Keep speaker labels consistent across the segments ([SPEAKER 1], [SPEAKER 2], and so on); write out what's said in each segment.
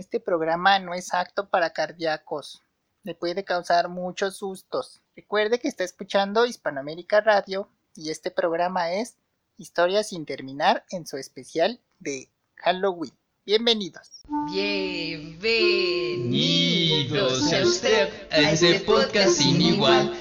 [SPEAKER 1] Este programa no es apto para cardíacos. Le puede causar muchos sustos. Recuerde que está escuchando Hispanoamérica Radio y este programa es Historia sin terminar en su especial de Halloween. Bienvenidos.
[SPEAKER 2] Bienvenidos a usted a este podcast sin igual.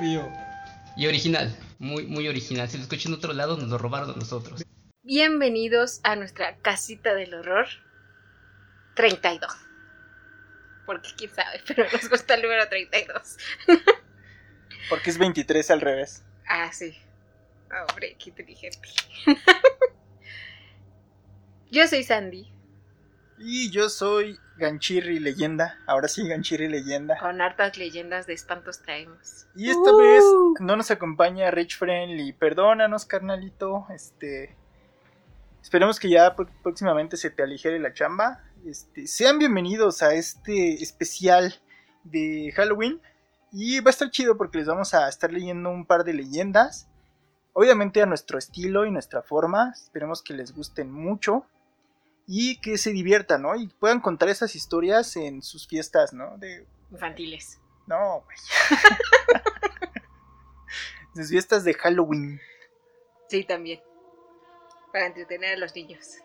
[SPEAKER 2] Y original, muy, muy original. Si lo escuché en otro lado, nos lo robaron a nosotros.
[SPEAKER 3] Bienvenidos a nuestra casita del horror 32. Porque quién sabe, pero nos gusta el número 32.
[SPEAKER 1] Porque es 23 al revés.
[SPEAKER 3] Ah, sí. Hombre, qué inteligente. Yo soy Sandy,
[SPEAKER 1] Y yo soy Ganchirri Leyenda. Ahora sí, Ganchirri Leyenda.
[SPEAKER 3] con hartas leyendas de espantos traemos.
[SPEAKER 1] Y esta vez no nos acompaña Rich Friendly. Perdónanos, carnalito. Este. Esperemos que ya pr- próximamente se te aligere la chamba. Este, sean bienvenidos a este especial de Halloween. Y va a estar chido porque les vamos a estar leyendo un par de leyendas. Obviamente a nuestro estilo y nuestra forma. Esperemos que les gusten mucho. Y que se diviertan, ¿no? Y puedan contar esas historias en sus fiestas, ¿no? De
[SPEAKER 3] Infantiles.
[SPEAKER 1] no, güey. Sus fiestas de Halloween.
[SPEAKER 3] Sí, también. Para entretener a los niños.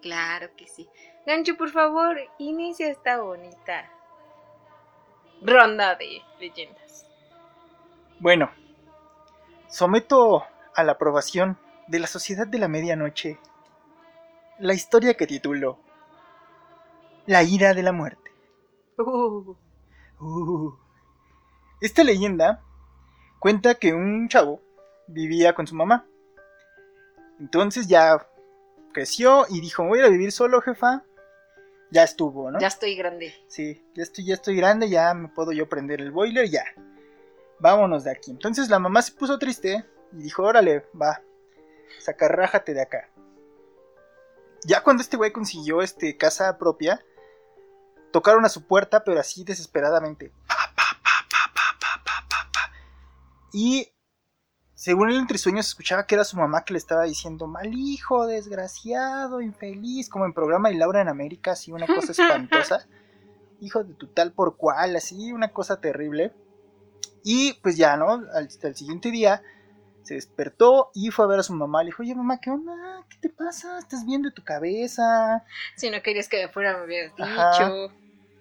[SPEAKER 3] Claro que sí. Gancho, por favor, inicia esta bonita ronda de leyendas.
[SPEAKER 1] Bueno, someto a la aprobación de la Sociedad de la Medianoche la historia que titulo La ira de la muerte.
[SPEAKER 3] Uh,
[SPEAKER 1] Uh. Esta leyenda cuenta que un chavo vivía con su mamá. Entonces ya creció y dijo, voy a ir a vivir solo, jefa. Ya estuvo, ¿no?
[SPEAKER 3] Ya estoy grande.
[SPEAKER 1] Sí, ya estoy, ya estoy grande, ya me puedo yo prender el boiler, ya. Vámonos de aquí. Entonces la mamá se puso triste y dijo, órale, va, sacarrájate de acá. Ya cuando este güey consiguió este, casa propia, tocaron a su puerta, pero así desesperadamente. Y según él entre sueños escuchaba que era su mamá que le estaba diciendo mal hijo, desgraciado, infeliz, como en programa de Laura en América, así una cosa espantosa. hijo de tu tal por cual, así una cosa terrible. Y pues ya, ¿no? Al, al siguiente día se despertó y fue a ver a su mamá. Le dijo, oye mamá, ¿qué onda? ¿Qué te pasa? ¿Estás bien de tu cabeza?
[SPEAKER 3] Si no querías que me fuera, me hubieras dicho.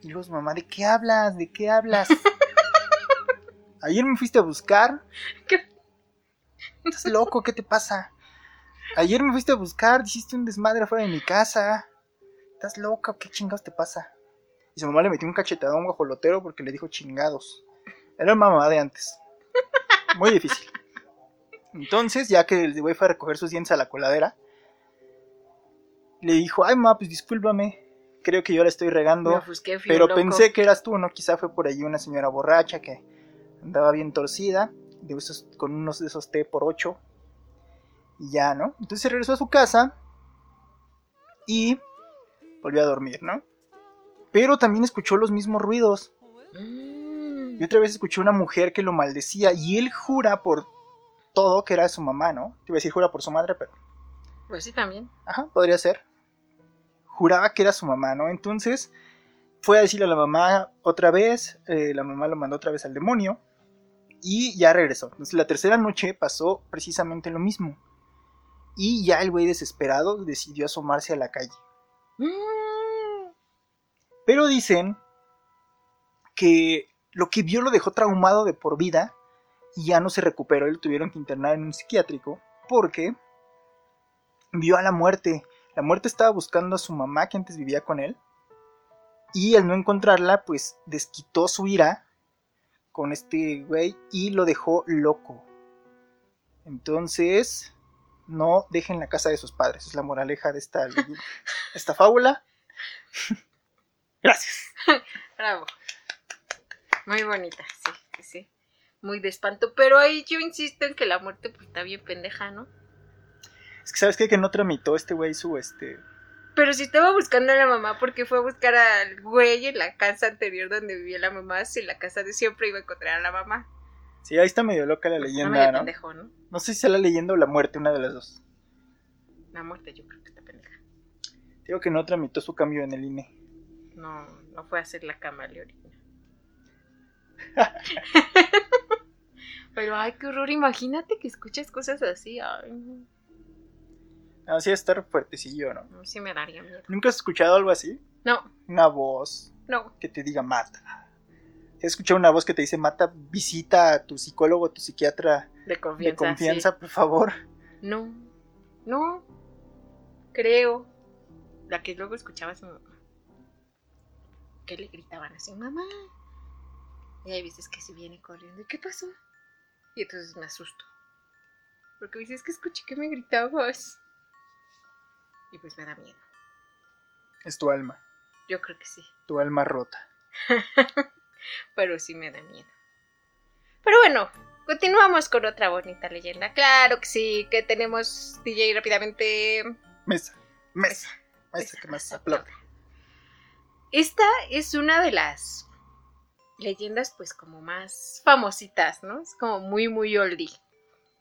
[SPEAKER 1] Y dijo su mamá, ¿de qué hablas? ¿De qué hablas? Ayer me fuiste a buscar.
[SPEAKER 3] ¿Qué?
[SPEAKER 1] ¿Estás loco? ¿Qué te pasa? Ayer me fuiste a buscar, hiciste un desmadre afuera de mi casa. ¿Estás loca? ¿Qué chingados te pasa? Y su mamá le metió un cachetadón guajolotero porque le dijo chingados. Era mamá de antes. Muy difícil. Entonces, ya que el güey fue a recoger sus dientes a la coladera, le dijo, ay mamá, pues discúlpame. Creo que yo la estoy regando.
[SPEAKER 3] Ofusqué, fui
[SPEAKER 1] Pero
[SPEAKER 3] loco.
[SPEAKER 1] pensé que eras tú, ¿no? Quizá fue por ahí una señora borracha que andaba bien torcida, de esos, con unos de esos té por ocho. Y ya, ¿no? Entonces se regresó a su casa y volvió a dormir, ¿no? Pero también escuchó los mismos ruidos.
[SPEAKER 3] Mm.
[SPEAKER 1] Y otra vez escuchó una mujer que lo maldecía. Y él jura por todo que era su mamá, ¿no? Te iba a decir jura por su madre, pero
[SPEAKER 3] Pues sí, también.
[SPEAKER 1] Ajá, podría ser. Juraba que era su mamá, ¿no? Entonces fue a decirle a la mamá otra vez, eh, la mamá lo mandó otra vez al demonio y ya regresó. Entonces la tercera noche pasó precisamente lo mismo. Y ya el güey desesperado decidió asomarse a la calle.
[SPEAKER 3] Mm.
[SPEAKER 1] Pero dicen que lo que vio lo dejó traumado de por vida y ya no se recuperó y lo tuvieron que internar en un psiquiátrico porque vio a la muerte. La muerte estaba buscando a su mamá que antes vivía con él y al no encontrarla pues desquitó su ira con este güey y lo dejó loco. Entonces, no dejen la casa de sus padres. Es la moraleja de esta, esta fábula. Gracias.
[SPEAKER 3] Bravo. Muy bonita, sí, sí, sí. Muy de espanto. Pero ahí yo insisto en que la muerte pues está bien pendeja, ¿no?
[SPEAKER 1] Es que, ¿sabes qué? Que no tramitó este güey su, este...
[SPEAKER 3] Pero si estaba buscando a la mamá porque fue a buscar al güey en la casa anterior donde vivía la mamá, si en la casa de siempre iba a encontrar a la mamá.
[SPEAKER 1] Sí, ahí está medio loca la
[SPEAKER 3] Pues está
[SPEAKER 1] leyenda,
[SPEAKER 3] medio
[SPEAKER 1] ¿no?
[SPEAKER 3] pendejo, ¿no?
[SPEAKER 1] No sé si sea la leyenda o la muerte, una de las dos.
[SPEAKER 3] La muerte yo creo que está pendeja.
[SPEAKER 1] Digo que no tramitó su cambio en el. INE.
[SPEAKER 3] No, no fue a hacer la camaleorina. Pero ay, qué horror, imagínate que escuchas cosas así. Ay, no.
[SPEAKER 1] Ah, sí, estar fuertecillo, ¿no?
[SPEAKER 3] Mí sí me daría miedo.
[SPEAKER 1] ¿Nunca has escuchado algo así?
[SPEAKER 3] No,
[SPEAKER 1] Una voz
[SPEAKER 3] no.
[SPEAKER 1] que te diga mata. ¿Has escuchado una voz que te dice mata? Visita a tu psicólogo, a tu psiquiatra
[SPEAKER 3] De confianza.
[SPEAKER 1] de confianza, por favor.
[SPEAKER 3] No, no. Creo. La que luego escuchaba a su mamá. Que le gritaban así, mamá. Y hay veces que se viene corriendo. ¿Y qué pasó? Y entonces me asusto. Porque dices que escuché que me gritabas. Y pues me da miedo.
[SPEAKER 1] Es tu alma,
[SPEAKER 3] Yo creo que sí.
[SPEAKER 1] tu alma rota.
[SPEAKER 3] Pero sí me da miedo. Pero bueno, continuamos con otra bonita leyenda. Claro que sí, que tenemos DJ rápidamente.
[SPEAKER 1] Mesa, mesa, mesa, que más aplaude.
[SPEAKER 3] Esta es una de las leyendas, pues, como más famositas, ¿no? Es como muy, muy oldie.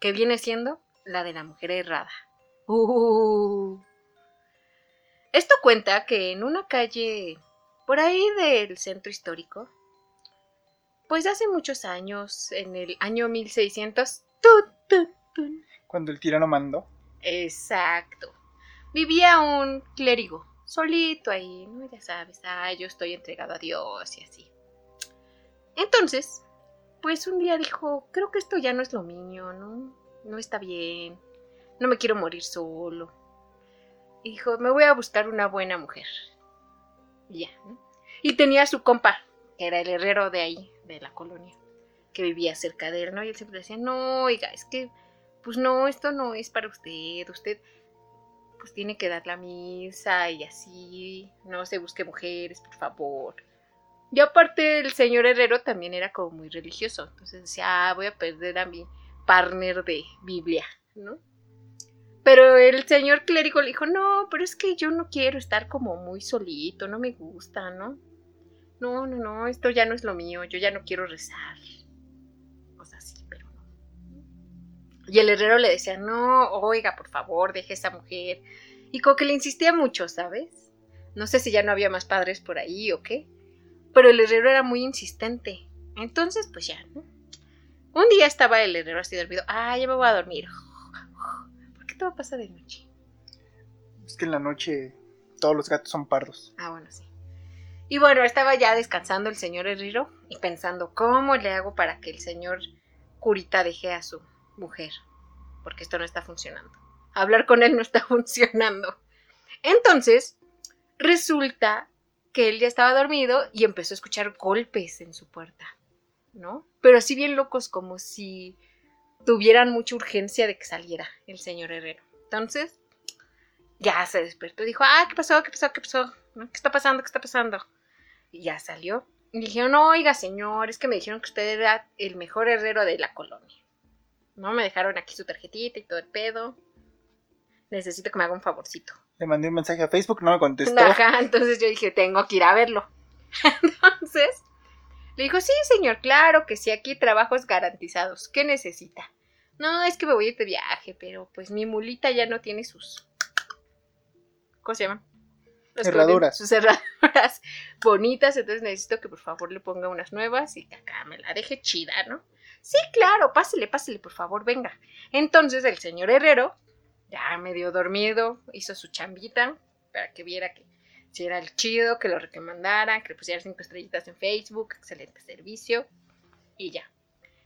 [SPEAKER 3] Que viene siendo la de la mujer errada. Uh. Esto cuenta que en una calle por ahí del centro histórico, pues hace muchos años, en el año 1600, tut, tut, tut,
[SPEAKER 1] Cuando el tirano mandó.
[SPEAKER 3] Exacto. Vivía un clérigo, solito ahí, ¿no? Ya sabes, ah, yo estoy entregado a Dios y así. Entonces, pues un día dijo, creo que esto ya no es lo mío, ¿no? No está bien, no me quiero morir solo. Y dijo, me voy a buscar una buena mujer. Y ya, ¿no? Y tenía a su compa, que era el herrero de ahí, de la colonia, que vivía cerca de él, ¿no? Y él siempre decía, no, oiga, es que pues no, esto no es para usted, usted pues tiene que dar la misa y así, no se busque mujeres, por favor. Y aparte el señor Herrero también era como muy religioso, entonces decía, ah, voy a perder a mi partner de Biblia, ¿no? Pero el señor clérigo le dijo, no, pero es que yo no quiero estar como muy solito, no me gusta, ¿no? No, no, no, esto ya no es lo mío, yo ya no quiero rezar. Cosas así, pero no. Y el herrero le decía, no, oiga, por favor, deje a esa mujer. Y como que le insistía mucho, ¿sabes? No sé si ya no había más padres por ahí o qué. Pero el herrero era muy insistente. Entonces, pues ya, ¿no? Un día estaba el herrero así dormido. Ah, ya me voy a dormir. ¿Por qué todo pasa de noche?
[SPEAKER 1] Es que en la noche todos los gatos son pardos.
[SPEAKER 3] Ah, bueno, sí. Y bueno, estaba ya descansando el señor Herrero y pensando, ¿cómo le hago para que el señor curita deje a su mujer? Porque esto no está funcionando. Hablar con él no está funcionando. Entonces, resulta que él ya estaba dormido y empezó a escuchar golpes en su puerta, ¿no? Pero así bien locos, como si tuvieran mucha urgencia de que saliera el señor Herrero. Entonces, ya se despertó dijo, ah, ¿qué pasó? ¿Qué pasó? ¿Qué pasó? ¿Qué está pasando? ¿Qué está pasando? Y ya salió. Y dijeron, oiga, señor, es que me dijeron que usted era el mejor herrero de la colonia. No, me dejaron aquí su tarjetita y todo el pedo. Necesito que me haga un favorcito.
[SPEAKER 1] Le mandé un mensaje a Facebook, no me contestó.
[SPEAKER 3] Ajá, entonces yo dije, tengo que ir a verlo. Entonces, le dijo, sí, señor, claro que sí, aquí trabajos garantizados. ¿Qué necesita? No, es que me voy a ir de viaje, pero pues mi mulita ya no tiene sus... ¿Cómo se llaman? Los
[SPEAKER 1] Herraduras.
[SPEAKER 3] Sus herraduras bonitas, entonces necesito que por favor le ponga unas nuevas y que acá me la deje chida, ¿no? Sí, claro, pásele, pásele, por favor, venga. Entonces el señor Herrero, ya medio dormido, hizo su chambita para que viera que si era el chido, que lo recomendaran, que le pusiera cinco estrellitas en Facebook, excelente servicio, y ya.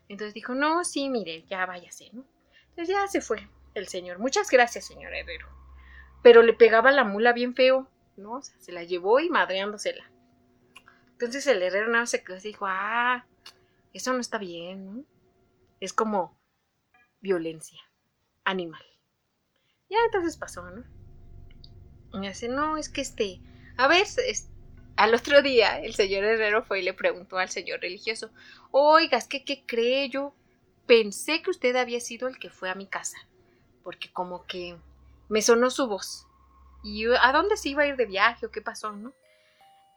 [SPEAKER 3] Entonces dijo, no, sí, mire, ya váyase, ¿no? Entonces ya se fue el señor. Muchas gracias, señor Herrero. Pero le pegaba la mula bien feo, ¿no? O sea, se la llevó y madreándosela. Entonces el herrero nada más se quedó dijo, ah, eso no está bien, ¿no? Es como violencia animal. Ya entonces pasó, ¿no? Y me dice, no, es que este, a ver, al otro día el señor Herrero fue y le preguntó al señor religioso, oiga, es que, ¿qué cree? Yo pensé que usted había sido el que fue a mi casa, porque como que me sonó su voz. ¿Y a dónde se iba a ir de viaje o qué pasó, no?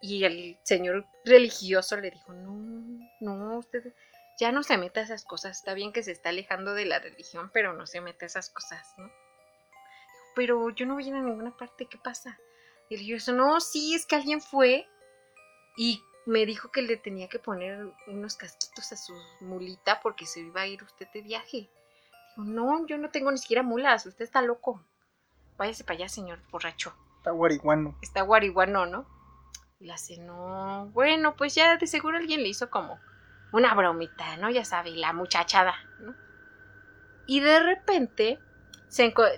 [SPEAKER 3] Y el señor religioso le dijo, no, no, usted ya no se meta a esas cosas, está bien que se está alejando de la religión, pero no se meta a esas cosas, ¿no? Pero yo no voy a ir a ninguna parte, ¿qué pasa? Y el religioso, no, sí, es que alguien fue y me dijo que le tenía que poner unos casquitos a su mulita porque se iba a ir usted de viaje. Digo, no, yo no tengo ni siquiera mulas, usted está loco. Váyase para allá, señor borracho.
[SPEAKER 1] Está guariguano.
[SPEAKER 3] Está guariguano, ¿no? Y la hace, no, bueno, pues ya de seguro alguien le hizo como una bromita, ¿no? Ya sabe, la muchachada, ¿no? Y de repente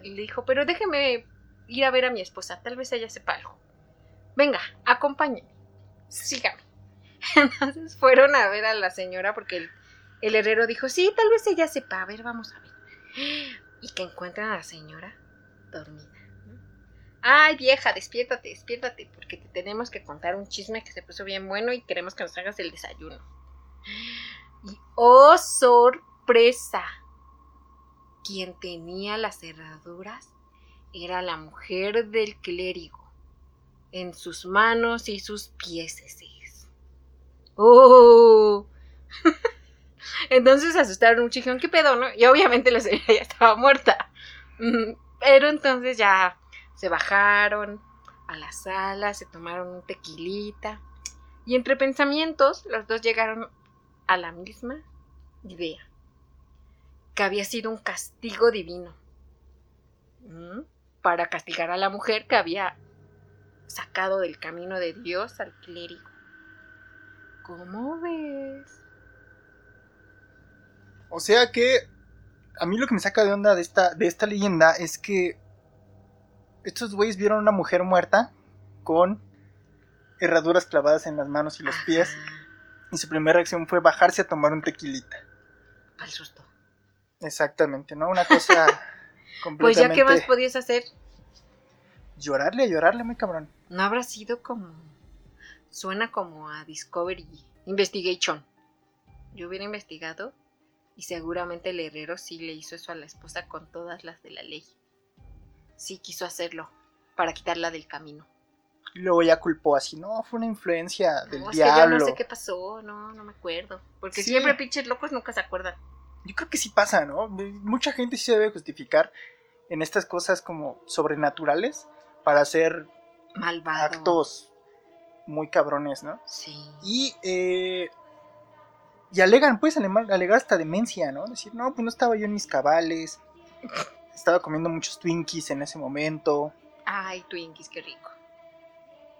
[SPEAKER 3] le dijo, pero déjeme ir a ver a mi esposa, tal vez ella sepa algo. Venga, acompáñeme, sígame. Entonces fueron a ver a la señora porque el, herrero dijo, sí, tal vez ella sepa, a ver, vamos a ver. Y que encuentran a la señora dormida. Ay, vieja, despiértate, despiértate, porque te tenemos que contar un chisme que se puso bien bueno y queremos que nos hagas el desayuno. Y oh, sorpresa. Quien tenía las cerraduras era la mujer del clérigo. En sus manos y sus pieses. ¡Oh! Entonces asustaron un chijón, ¿qué pedo, no? Y obviamente la señora ya estaba muerta. Mm, Pero entonces ya se bajaron a la sala, se tomaron un tequilita. Y entre pensamientos, los dos llegaron a la misma idea. Que había sido un castigo divino. ¿Mm? Para castigar a la mujer que había sacado del camino de Dios al clérigo. ¿Cómo ves?
[SPEAKER 1] O sea que a mí lo que me saca de onda de esta, de esta leyenda es que estos güeyes vieron una mujer muerta con herraduras clavadas en las manos y los pies y su primera reacción fue bajarse a tomar un tequilita.
[SPEAKER 3] Al susto.
[SPEAKER 1] Exactamente, ¿no? Una cosa
[SPEAKER 3] Pues ya,
[SPEAKER 1] completamente...
[SPEAKER 3] ¿qué más podías hacer?
[SPEAKER 1] Llorarle, llorarle, muy cabrón.
[SPEAKER 3] No habrá sido como. Suena como a Discovery Investigation. Yo hubiera investigado y seguramente el herrero sí le hizo eso a la esposa con todas las de la ley. Sí quiso hacerlo para quitarla del camino.
[SPEAKER 1] Luego ya culpó así, no, fue una influencia del
[SPEAKER 3] No, es que yo
[SPEAKER 1] diablo.
[SPEAKER 3] no sé qué pasó, no, no me acuerdo. Porque
[SPEAKER 1] Sí.
[SPEAKER 3] siempre pinches locos nunca se acuerdan.
[SPEAKER 1] Yo creo que sí pasa, ¿no? Mucha gente sí se debe justificar en estas cosas como sobrenaturales para hacer
[SPEAKER 3] Malvado.
[SPEAKER 1] actos muy cabrones, ¿no?
[SPEAKER 3] Sí.
[SPEAKER 1] Y, eh, y alegan, pues, alegar hasta demencia, ¿no? Decir, no, pues no estaba yo en mis cabales, estaba comiendo muchos Twinkies en ese momento,
[SPEAKER 3] Ay, Twinkies, qué rico.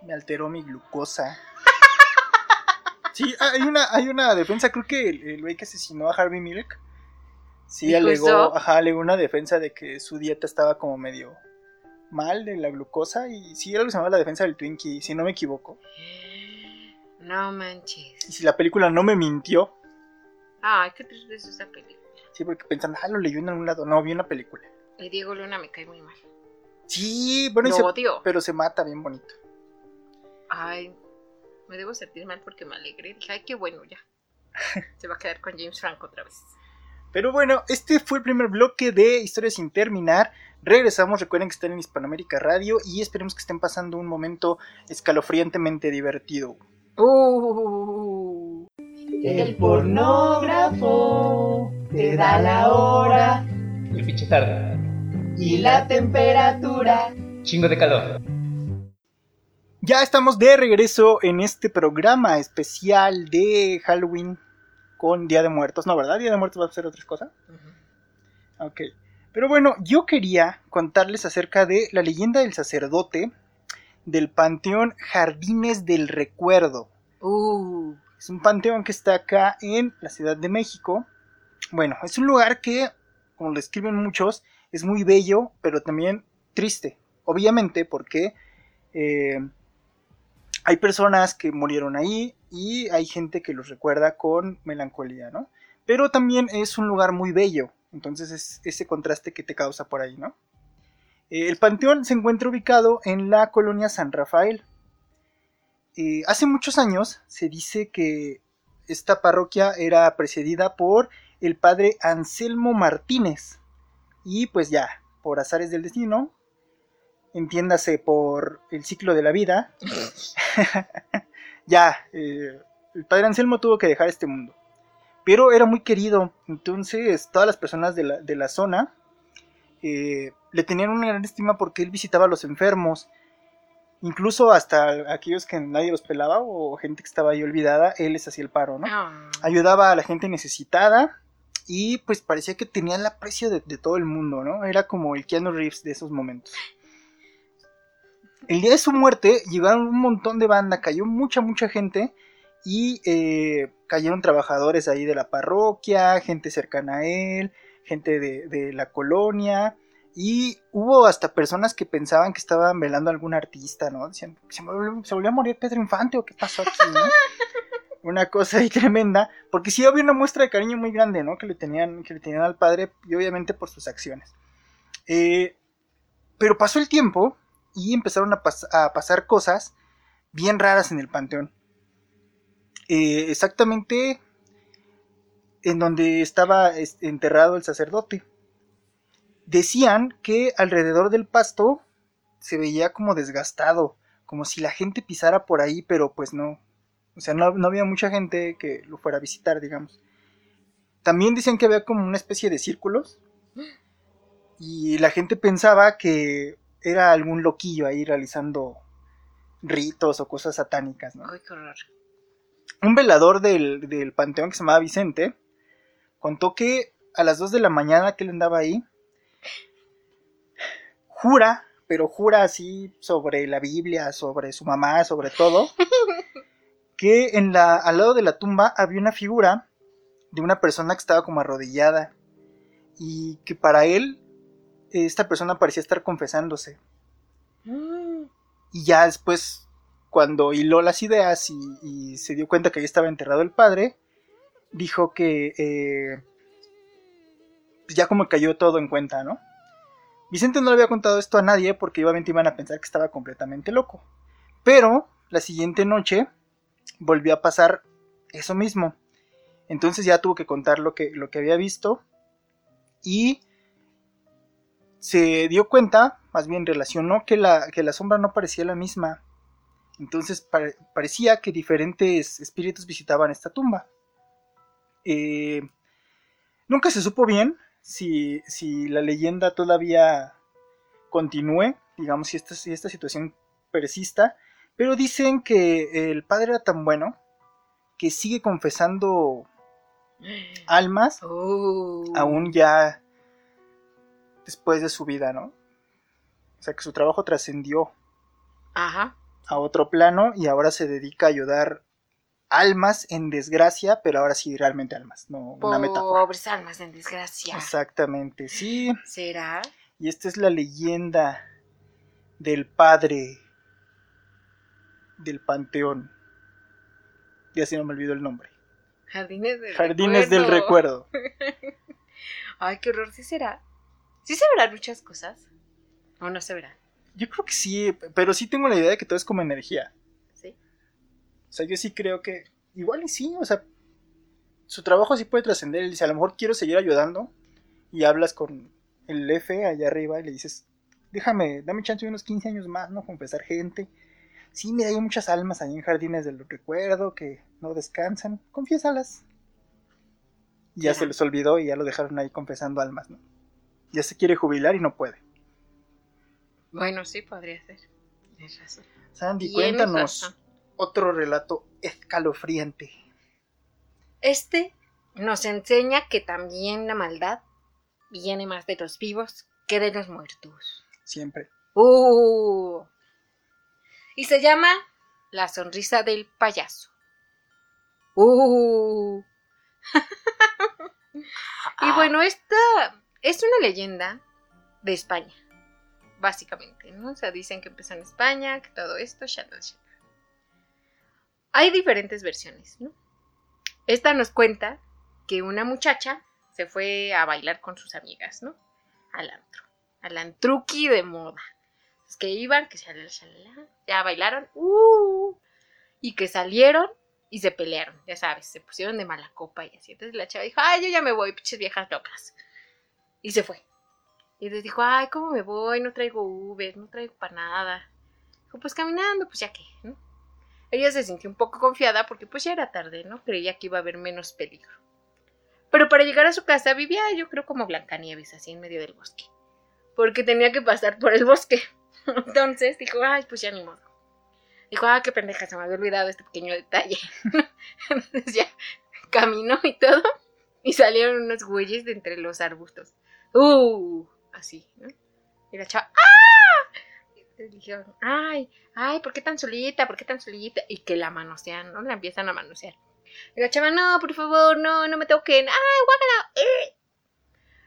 [SPEAKER 1] me alteró mi glucosa. Sí, hay una, hay una defensa, creo que el el güey que asesinó a Harvey Milk, sí
[SPEAKER 3] ¿Dijo
[SPEAKER 1] alegó, ajá, alegó una defensa de que su dieta estaba como medio mal de la glucosa y sí era lo que se llamaba la defensa del Twinkie, si no me equivoco.
[SPEAKER 3] No
[SPEAKER 1] Y
[SPEAKER 3] manches.
[SPEAKER 1] si la película no me mintió,
[SPEAKER 3] Ay, qué triste es esa película.
[SPEAKER 1] sí, porque pensan, ah, lo leyó en algún lado, no, vi una película.
[SPEAKER 3] Y Diego Luna me cae muy mal.
[SPEAKER 1] Sí, bueno, y se- pero se mata bien bonito.
[SPEAKER 3] Ay, me debo sentir mal porque me alegré. Dije, ay, qué bueno ya. Se va a quedar con James Franco otra vez.
[SPEAKER 1] Pero bueno, este fue el primer bloque de Historias sin terminar. Regresamos, recuerden que están en Hispanoamérica Radio y esperemos que estén pasando un momento escalofriantemente divertido.
[SPEAKER 3] Uh,
[SPEAKER 4] El pornógrafo te da la hora
[SPEAKER 2] el pinche tarde.
[SPEAKER 4] y la temperatura.
[SPEAKER 2] Chingo de calor.
[SPEAKER 1] Ya estamos de regreso en este programa especial de Halloween con Día de Muertos. No, ¿verdad? Día de Muertos va a ser otra cosa. Ok. Pero bueno, yo quería contarles acerca de la leyenda del sacerdote del Panteón Jardines del Recuerdo.
[SPEAKER 3] uh,
[SPEAKER 1] Es un panteón que está acá en la Ciudad de México. Bueno, es un lugar que, como lo escriben muchos, es muy bello, pero también triste. Obviamente porque eh, hay personas que murieron ahí y hay gente que los recuerda con melancolía, ¿no? Pero también es un lugar muy bello. Entonces es ese contraste que te causa por ahí, ¿no? Eh, el panteón se encuentra ubicado en la colonia San Rafael. Eh, hace muchos años se dice que esta parroquia era precedida por el padre Anselmo Martínez. Y pues ya, por azares del destino, entiéndase por el ciclo de la vida, ya, eh, el padre Anselmo tuvo que dejar este mundo. Pero era muy querido, entonces todas las personas de la, de la zona eh, le tenían una gran estima porque él visitaba a los enfermos, incluso hasta aquellos que nadie los pelaba o gente que estaba ahí olvidada, él les hacía el paro, ¿no?
[SPEAKER 3] Ah.
[SPEAKER 1] Ayudaba a la gente necesitada y pues parecía que tenía el aprecio de, de todo el mundo, ¿no? Era como el Keanu Reeves de esos momentos. El día de su muerte llegaron un montón de banda, cayó mucha, mucha gente y eh, cayeron trabajadores ahí de la parroquia, gente cercana a él, gente de, de la colonia y hubo hasta personas que pensaban que estaban velando a algún artista, ¿no? Decían, ¿se volvió, se volvió a morir Pedro Infante o qué pasó aquí, no? Una cosa ahí tremenda, porque sí había una muestra de cariño muy grande, ¿no? Que le tenían, que le tenían al padre y obviamente por sus acciones. Eh, pero pasó el tiempo y empezaron a, pas- a pasar cosas bien raras en el panteón. Eh, exactamente en donde estaba es- enterrado el sacerdote. Decían que alrededor del pasto se veía como desgastado, como si la gente pisara por ahí, pero pues no. O sea, no, no había mucha gente que lo fuera a visitar, digamos. También dicen que había como una especie de círculos. Y la gente pensaba que era algún loquillo ahí realizando ritos o cosas satánicas, ¿no?
[SPEAKER 3] Ay, qué horror.
[SPEAKER 1] un velador del, del panteón que se llamaba Vicente contó que a las 2 de la mañana que él andaba ahí, jura, pero jura así sobre la Biblia, sobre su mamá, sobre todo, que en la, al lado de la tumba había una figura de una persona que estaba como arrodillada y que para él esta persona parecía estar confesándose.
[SPEAKER 3] Mm.
[SPEAKER 1] Y ya después, cuando hiló las ideas y, y se dio cuenta que ahí estaba enterrado el padre, dijo que eh, pues ya como cayó todo en cuenta, ¿no? Vicente no le había contado esto a nadie porque obviamente iban a pensar que estaba completamente loco. Pero la siguiente noche volvió a pasar eso mismo. Entonces ya tuvo que contar lo que, lo que había visto y se dio cuenta, más bien relacionó que la, que la sombra no parecía la misma. Entonces pare- parecía que diferentes espíritus visitaban esta tumba. Eh, nunca se supo bien si, si la leyenda todavía continúe, digamos, si esta, si esta situación persista, pero dicen que el padre era tan bueno que sigue confesando almas
[SPEAKER 3] Oh.
[SPEAKER 1] aún ya después de su vida, ¿no? O sea que su trabajo trascendió a otro plano y ahora se dedica a ayudar almas en desgracia, pero ahora sí realmente almas, no una metáfora.
[SPEAKER 3] Pobres almas en desgracia.
[SPEAKER 1] Exactamente, sí.
[SPEAKER 3] ¿Será?
[SPEAKER 1] Y esta es la leyenda del padre del panteón. Ya si no me olvido el nombre.
[SPEAKER 3] Jardines del
[SPEAKER 1] Jardines del recuerdo.
[SPEAKER 3] Ay, qué horror. ¿Sí será? ¿Sí se verán muchas cosas? ¿O no se verán?
[SPEAKER 1] Yo creo que sí, pero sí tengo la idea de que todo es como energía.
[SPEAKER 3] ¿Sí?
[SPEAKER 1] O sea, yo sí creo que igual y sí, o sea, su trabajo sí puede trascender. Él dice, a lo mejor quiero seguir ayudando y hablas con el F allá arriba y le dices, déjame, dame chance de unos 15 años más, ¿no? Confesar gente. Sí, mira, hay muchas almas ahí en jardines del recuerdo que no descansan. Confiésalas. Y ya se les olvidó y ya lo dejaron ahí confesando almas, ¿no? Ya se quiere jubilar y no puede.
[SPEAKER 3] Bueno, sí, podría ser. Tienes razón.
[SPEAKER 1] Sandy,
[SPEAKER 3] Tienes
[SPEAKER 1] cuéntanos
[SPEAKER 3] razón.
[SPEAKER 1] otro relato escalofriante.
[SPEAKER 3] Este nos enseña que también la maldad viene más de los vivos que de los muertos.
[SPEAKER 1] Siempre.
[SPEAKER 3] Uh. Y se llama La sonrisa del payaso. Uh. y bueno, esta es una leyenda de España, básicamente, ¿no? O sea, dicen que empezó en España, que todo esto, shalala, shalala. Hay diferentes versiones, ¿no? Esta nos cuenta que una muchacha se fue a bailar con sus amigas, ¿no? Al antro, al de moda. Es que iban, que shalala, shalala, ya bailaron, uh, y que salieron y se pelearon, ya sabes, se pusieron de mala copa y así. Entonces la chava dijo, ay, yo ya me voy, pinches viejas locas. Y se fue. Y entonces dijo, ay, ¿cómo me voy? No traigo Uber, no traigo para nada. Dijo, pues caminando, pues ya que, ¿no? Ella se sintió un poco confiada porque pues ya era tarde, ¿no? Creía que iba a haber menos peligro. Pero para llegar a su casa vivía yo creo como Blancanieves, así en medio del bosque. Porque tenía que pasar por el bosque. Entonces dijo, ay, pues ya ni modo. Dijo, ah, qué pendeja, se me había olvidado este pequeño detalle. Entonces ya caminó y todo. Y salieron unos güeyes de entre los arbustos. Uh, así, ¿no? Y la chava, ¡ah! Y dijeron, ay, ay, ¿por qué tan solita? ¿Por qué tan solita? Y que la manosean, ¿no? La empiezan a manosear. Y la chava, no, por favor, no, no me toquen. ¡Ay, guácala! ¡Eh!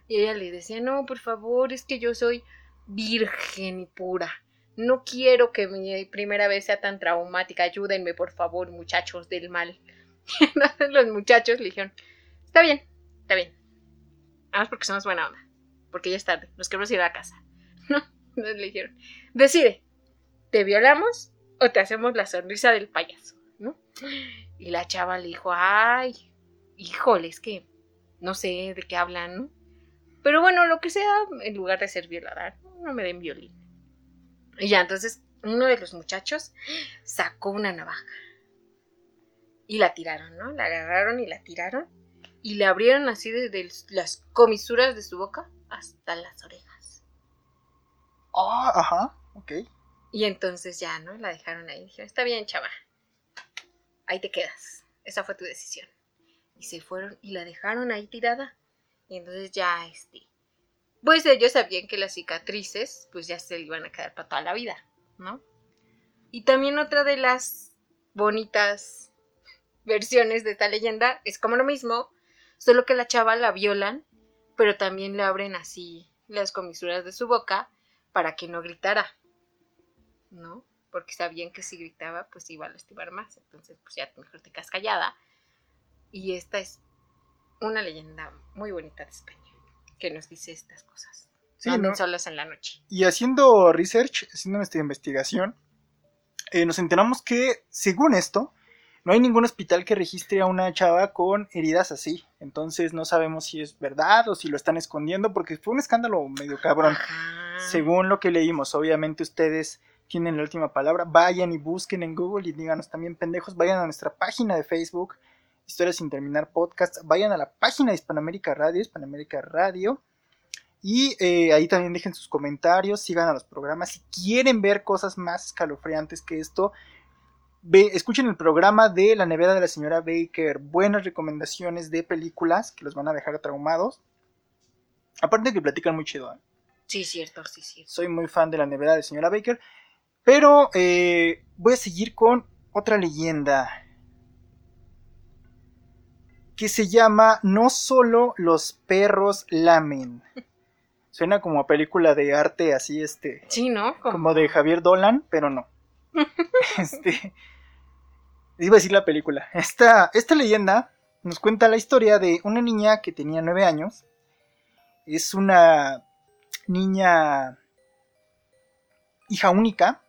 [SPEAKER 3] Y ella le decía, no, por favor, es que yo soy virgen y pura. No quiero que mi primera vez sea tan traumática. Ayúdenme, por favor, muchachos del mal. Los muchachos le dijeron, está bien, está bien. Vamos porque somos buena onda. Porque ya es tarde, nos queremos ir a casa. No, entonces le dijeron, decide, ¿te violamos o te hacemos la sonrisa del payaso? ¿No? Y la chava le dijo, ay, híjole, es que no sé de qué hablan, ¿no? Pero bueno, lo que sea, en lugar de ser violada, no me den violín. Y ya, entonces uno de los muchachos sacó una navaja. Y la tiraron, ¿no? La agarraron y la tiraron. Y le abrieron así desde las comisuras de su boca hasta las orejas.
[SPEAKER 1] Ah, ajá, ok.
[SPEAKER 3] Y entonces ya, ¿no? La dejaron ahí. Dijeron, está bien, chava. Ahí te quedas. Esa fue tu decisión. Y se fueron y la dejaron ahí tirada. Y entonces ya, este... Pues ellos sabían que las cicatrices, pues ya se le iban a quedar para toda la vida, ¿no? Y también otra de las bonitas versiones de esta leyenda es como lo mismo, solo que la chava la violan, pero también le abren así las comisuras de su boca para que no gritara, ¿no? Porque sabían que si gritaba, pues iba a lastimar más. Entonces, pues ya mejor te quedas callada. Y esta es una leyenda muy bonita de España que nos dice estas cosas.
[SPEAKER 1] Sí,
[SPEAKER 3] no solas en la noche.
[SPEAKER 1] Y haciendo research, haciendo nuestra investigación, eh, nos enteramos que, según esto, no hay ningún hospital que registre a una chava con heridas así. Entonces no sabemos si es verdad o si lo están escondiendo, porque fue un escándalo medio cabrón.
[SPEAKER 3] Ajá.
[SPEAKER 1] Según lo que leímos, obviamente ustedes tienen la última palabra. Vayan y busquen en Google y díganos también pendejos. Vayan a nuestra página de Facebook, Historias sin terminar podcast. Vayan a la página de Hispanoamérica Radio, Hispanoamérica Radio. Y eh, ahí también dejen sus comentarios, sigan a los programas. Si quieren ver cosas más escalofriantes que esto, ve, escuchen el programa de La nevera de la señora Baker. Buenas recomendaciones de películas que los van a dejar traumados. Aparte que platican muy chido. ¿eh?
[SPEAKER 3] Sí, cierto, sí, cierto.
[SPEAKER 1] soy muy fan de la nevera de señora Baker. Pero eh, voy a seguir con otra leyenda. Que se llama No solo los perros lamen. Suena como a película de arte así, este.
[SPEAKER 3] Sí, ¿no? Como-
[SPEAKER 1] Como de Javier Dolan, pero no. este. Iba a decir la película. Esta, esta leyenda nos cuenta la historia de una niña que tenía nueve años. Es una niña hija única.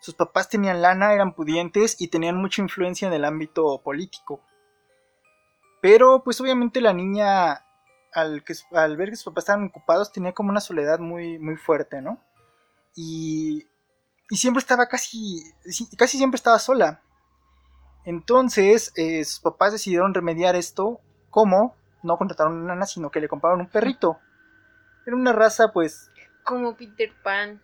[SPEAKER 1] Sus papás tenían lana, eran pudientes y tenían mucha influencia en el ámbito político. Pero pues obviamente la niña, al, que, al ver que sus papás estaban ocupados, tenía como una soledad muy, muy fuerte, ¿no? Y, y siempre estaba casi, casi siempre estaba sola. Entonces eh, sus papás decidieron remediar esto. ¿Cómo? No contrataron una nana, sino que le compraron un perrito. Era una raza pues
[SPEAKER 3] Como Peter Pan,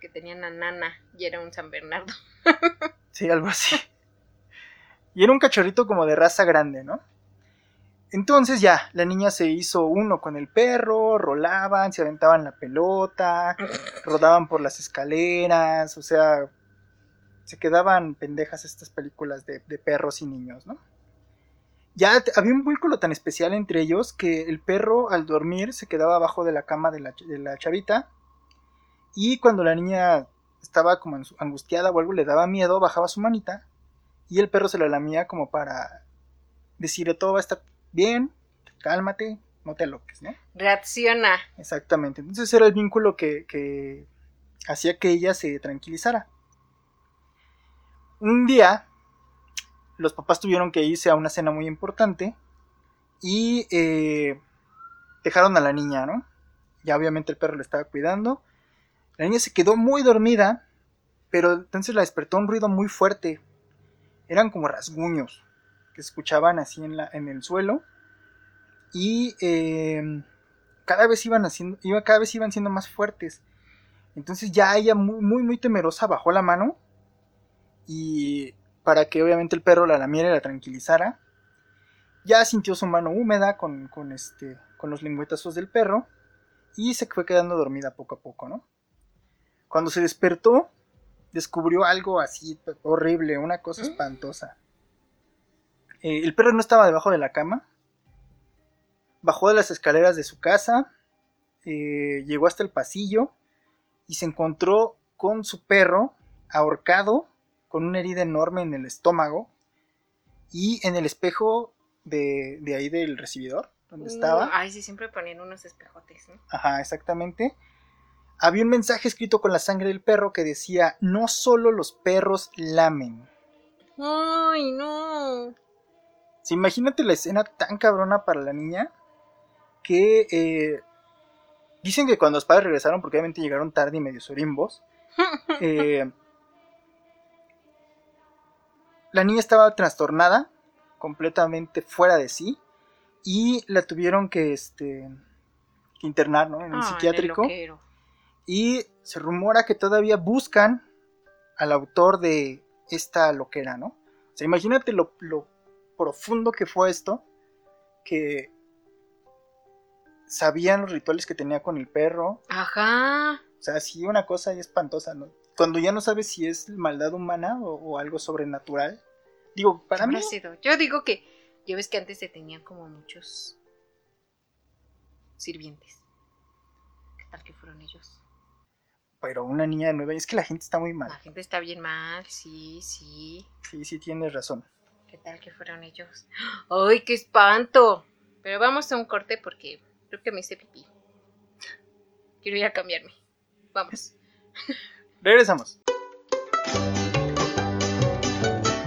[SPEAKER 3] que tenía una nana y era un San Bernardo.
[SPEAKER 1] Sí, algo así. Y era un cachorrito como de raza grande, ¿no? Entonces ya, la niña se hizo uno con el perro, rolaban, se aventaban la pelota, rodaban por las escaleras, o sea, se quedaban pendejas estas películas de, perros y niños, ¿no? Ya había un vínculo tan especial entre ellos que el perro al dormir se quedaba abajo de la cama de la, de la chavita y cuando la niña estaba como angustiada o algo le daba miedo, bajaba su manita y el perro se la lamía como para decirle todo va a estar bien, cálmate, no te aloques, ¿no?
[SPEAKER 3] Reacciona.
[SPEAKER 1] Exactamente. Entonces era el vínculo que, que hacía que ella se tranquilizara. Un día, los papás tuvieron que irse a una cena muy importante y eh, dejaron a la niña, ¿no? Ya obviamente el perro le estaba cuidando. La niña se quedó muy dormida, pero entonces la despertó un ruido muy fuerte. Eran como rasguños que se escuchaban así en, la, en el suelo. Y eh, cada vez iban haciendo, iba, cada vez iban siendo más fuertes. Entonces ya ella muy, muy, muy temerosa bajó la mano. Y para que obviamente el perro la lamiera y la tranquilizara. Ya sintió su mano húmeda con, con, este, con los lengüetazos del perro. Y se fue quedando dormida poco a poco, ¿no? Cuando se despertó, descubrió algo así horrible, una cosa espantosa. Eh, el perro no estaba debajo de la cama. Bajó de las escaleras de su casa. eh, llegó hasta el pasillo. Y se encontró con su perro ahorcado. Con una herida enorme en el estómago. Y en el espejo de, de ahí del recibidor. Donde estaba.
[SPEAKER 3] Mm, Ay, sí, siempre ponían unos espejotes, ¿no?
[SPEAKER 1] Ajá, exactamente. Había un mensaje escrito con la sangre del perro que decía, no solo los perros lamen.
[SPEAKER 3] Ay, no.
[SPEAKER 1] Imagínate la escena tan cabrona para la niña que eh, dicen que cuando los padres regresaron, porque obviamente llegaron tarde y medio sorimbos, eh, la niña estaba trastornada, completamente fuera de sí, y la tuvieron que, este, que internar ¿no? en psiquiátrico.
[SPEAKER 3] el loquero.
[SPEAKER 1] Y se rumora que todavía buscan al autor de esta loquera, ¿no? O sea, imagínate lo, lo profundo que fue esto, que sabían los rituales que tenía con el perro.
[SPEAKER 3] Ajá.
[SPEAKER 1] O sea, sí, una cosa espantosa, ¿no? Cuando ya no sabes si es maldad humana o, o algo sobrenatural. Digo, para mí,
[SPEAKER 3] sido. Yo digo que, ya ves que antes se tenían como muchos sirvientes. ¿Qué tal que fueron ellos?
[SPEAKER 1] pero una niña de nueve años, es que la gente está muy
[SPEAKER 3] La
[SPEAKER 1] mal.
[SPEAKER 3] gente está bien mal, sí, sí.
[SPEAKER 1] Sí, sí, tienes razón.
[SPEAKER 3] ¿Qué tal que fueron ellos? ¡Ay, qué espanto! Pero vamos a un corte porque creo que me hice pipí. Quiero ir a cambiarme. Vamos.
[SPEAKER 1] Regresamos.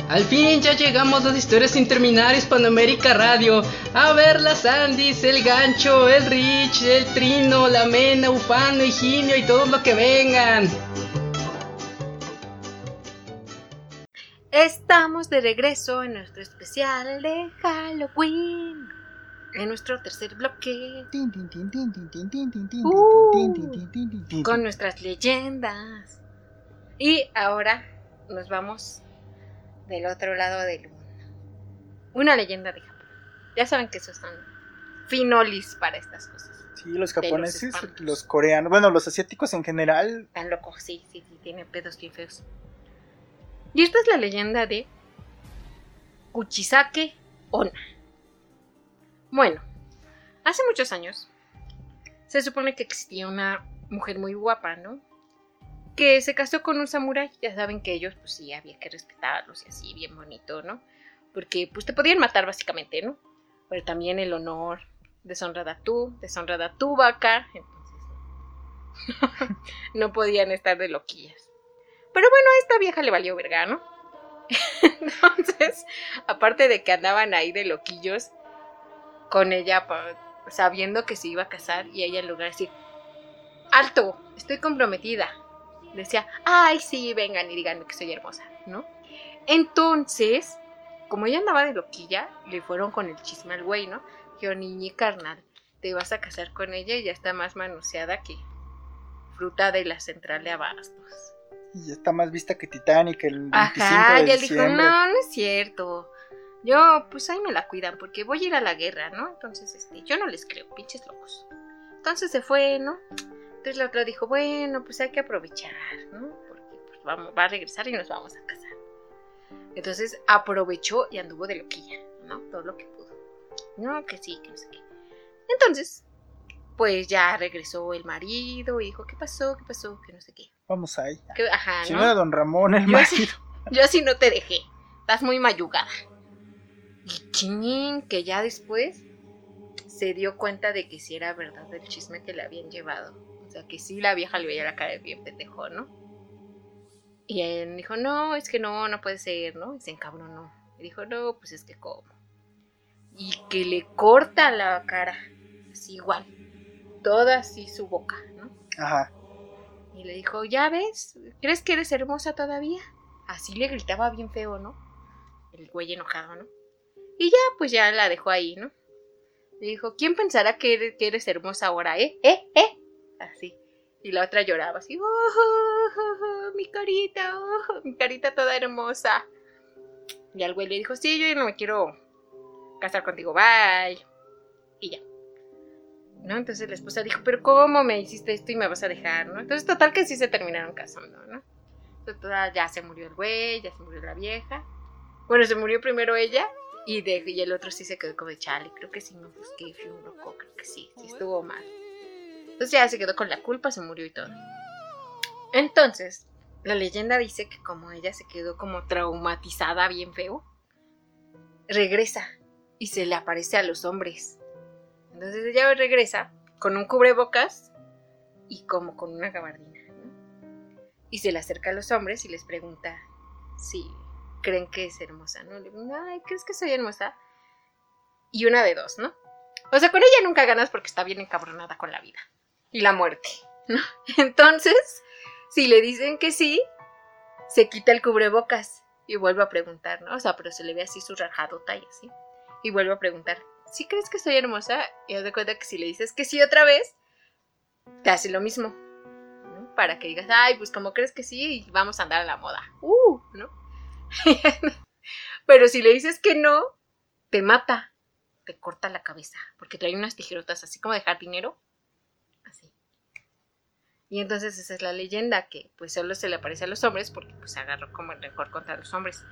[SPEAKER 2] Al fin ya llegamos a las historias sin terminar Hispanoamérica Radio. A ver las Andis, el gancho, el Rich, el Trino, la Mena, Ufano, Higinio y todos los que vengan.
[SPEAKER 3] Estamos de regreso en nuestro especial de Halloween. En nuestro tercer bloque. Con nuestras leyendas. Y ahora nos vamos del otro lado del mundo. Una leyenda de Japón. Ya saben que esos son finolis para estas cosas.
[SPEAKER 1] Sí, los japoneses,
[SPEAKER 3] los,
[SPEAKER 1] los, coreanos, bueno, los asiáticos en general.
[SPEAKER 3] Tan locos, sí, sí, sí, tienen pedos bien feos. Y esta es la leyenda de Kuchisake Onna. Bueno, hace muchos años se supone que existía una mujer muy guapa, ¿no? Que se casó con un samurái. Ya saben que ellos, pues sí, había que respetarlos y así, bien bonito, ¿no? Porque, pues te podían matar básicamente, ¿no? Pero también el honor, deshonrada tú, deshonrada tu vaca. Entonces, no podían estar de loquillas. Pero bueno, a esta vieja le valió verga, ¿no? Entonces, aparte de que andaban ahí de loquillos con ella, sabiendo que se iba a casar, y ella en lugar de decir, alto, estoy comprometida, decía, ay, sí, vengan y díganme que soy hermosa, ¿no? Entonces, como ella andaba de loquilla, le fueron con el chisme al güey, ¿no? Que niñi carnal, te vas a casar con ella y ya está más manoseada que fruta de la central de abastos.
[SPEAKER 1] Y está más vista que Titanic el 25
[SPEAKER 3] Ajá,
[SPEAKER 1] de
[SPEAKER 3] y él dijo,
[SPEAKER 1] diciembre.
[SPEAKER 3] no, no es cierto. Yo, pues ahí me la cuidan, porque voy a ir a la guerra, ¿no? Entonces, este, yo no les creo, pinches locos. Entonces se fue, ¿no? Entonces la otra dijo, bueno, pues hay que aprovechar, ¿no? Porque pues, vamos, va a regresar y nos vamos a casar. Entonces aprovechó y anduvo de loquilla, ¿no? Todo lo que pudo. No, que sí, que no sé qué. Entonces, pues ya regresó el marido y dijo, ¿qué pasó? ¿Qué pasó? Que no sé qué.
[SPEAKER 1] Vamos ahí.
[SPEAKER 3] Ajá,
[SPEAKER 1] Si
[SPEAKER 3] ¿no?
[SPEAKER 1] no era Don Ramón, el
[SPEAKER 3] Yo
[SPEAKER 1] marido.
[SPEAKER 3] Yo así no te dejé. Estás muy mayugada. Y ching, que ya después se dio cuenta de que sí era verdad el chisme que le habían llevado. O sea, que sí la vieja le veía la cara de bien pendejo, ¿no? Y él dijo, no, es que no, no puede ser, ¿no? Y se encabronó. Y dijo, no, pues es que cómo. Y que le corta la cara, así igual. Toda así su boca, ¿no?
[SPEAKER 1] Ajá.
[SPEAKER 3] Y le dijo, ya ves, ¿crees que eres hermosa todavía? Así le gritaba bien feo, ¿no? El güey enojado, ¿no? Y ya, pues ya la dejó ahí, ¿no? Le dijo, ¿quién pensará que eres, hermosa ahora, eh? ¿Eh? ¿Eh? Así. Y la otra lloraba así, oh, oh, oh, oh, mi carita, oh, mi carita toda hermosa. Y al güey le dijo, sí, yo no me quiero casar contigo, bye. Y ya. ¿No? Entonces la esposa dijo, pero ¿cómo me hiciste esto y me vas a dejar, no? Entonces total que sí se terminaron casando, ¿no? Entonces, ya se murió el güey, ya se murió la vieja. Bueno, se murió primero ella y, de, y el otro sí se quedó como de chale. Creo que sí me busqué, fui un loco, creo que sí, sí estuvo mal. Entonces ya se quedó con la culpa, se murió y todo. Entonces, la leyenda dice que como ella se quedó como traumatizada bien feo, regresa y se le aparece a los hombres. Entonces ella regresa con un cubrebocas y como con una gabardina. Y se le acerca a los hombres y les pregunta si creen que es hermosa, ¿no? Le digo, ay, ¿crees que soy hermosa? Y una de dos, ¿no? O sea, con ella nunca ganas porque está bien encabronada con la vida y la muerte, ¿no? Entonces, si le dicen que sí, se quita el cubrebocas y vuelve a preguntar, ¿no? O sea, pero se le ve así su rajadota y así. Y vuelve a preguntar, ¿sí crees que soy hermosa? Y haz de cuenta que si le dices que sí otra vez, te hace lo mismo. Para que digas, ay, pues como crees que sí, vamos a andar a la moda. Uh, ¿no? pero si le dices que no, te mata, te corta la cabeza, porque trae unas tijerotas así como de jardinero. Así. Y entonces esa es la leyenda, que pues solo se le aparece a los hombres porque pues agarró como el rencor contra los hombres.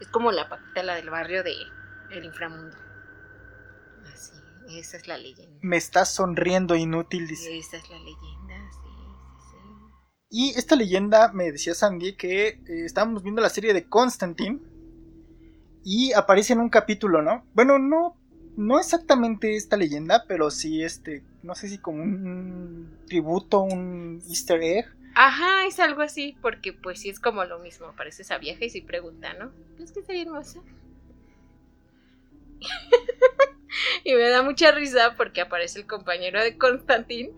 [SPEAKER 3] Es como la patita la del barrio de el inframundo. Esa es la leyenda.
[SPEAKER 1] Me estás sonriendo inútil, dice.
[SPEAKER 3] Esa es la leyenda, sí, sí, sí.
[SPEAKER 1] Y esta leyenda me decía Sandy que eh, estábamos viendo la serie de Constantine y aparece en un capítulo, ¿no? Bueno, no, no exactamente esta leyenda, pero sí este, no sé si como un tributo, un easter egg.
[SPEAKER 3] Ajá, es algo así, porque pues sí es como lo mismo. Aparece esa vieja y sí pregunta, ¿no? ¿Es que soy hermosa? y me da mucha risa porque aparece el compañero de Constantín,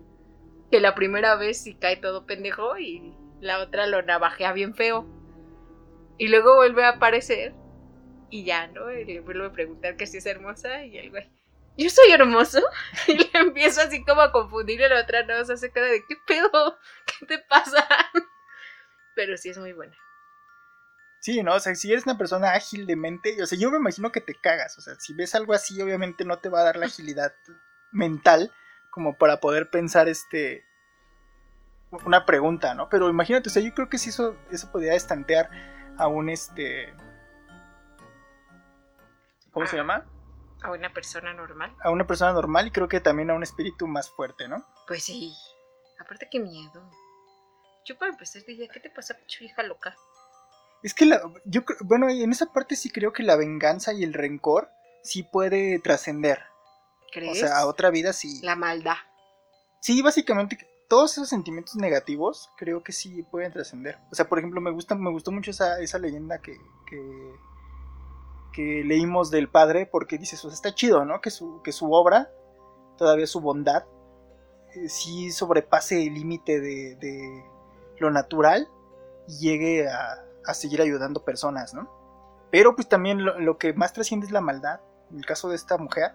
[SPEAKER 3] que la primera vez sí cae todo pendejo y la otra lo navajea bien feo. Y luego vuelve a aparecer y ya, ¿no? Y le vuelve a preguntar que si es hermosa y el güey, ¿yo soy hermoso? Y le empiezo así como a confundir y la otra no, se hace cara de, ¿qué pedo? ¿Qué te pasa? Pero sí es muy buena.
[SPEAKER 1] Sí, ¿no? O sea, si eres una persona ágil de mente, o sea, yo me imagino que te cagas. O sea, si ves algo así, obviamente no te va a dar la agilidad mental como para poder pensar este una pregunta, ¿no? Pero imagínate, o sea, yo creo que si eso, eso podría estantear a un este. ¿Cómo se llama?
[SPEAKER 3] A una persona normal.
[SPEAKER 1] A una persona normal y creo que también a un espíritu más fuerte, ¿no?
[SPEAKER 3] Pues sí. Aparte, qué miedo. Yo para empezar dije, ¿qué te pasa, hija loca?
[SPEAKER 1] Es que la, yo bueno, en esa parte sí creo que la venganza y el rencor sí puede trascender.
[SPEAKER 3] ¿Crees?
[SPEAKER 1] O sea, a otra vida sí.
[SPEAKER 3] La maldad.
[SPEAKER 1] Sí, básicamente todos esos sentimientos negativos creo que sí pueden trascender. O sea, por ejemplo, me gusta, me gustó mucho esa, esa leyenda que, que, que leímos del padre, porque dices, sea, está chido, ¿no? Que su, que su obra, todavía su bondad, eh, sí sobrepase el límite de, de lo natural y llegue a, a seguir ayudando personas, ¿no? Pero pues también lo, lo que más trasciende es la maldad. En el caso de esta mujer,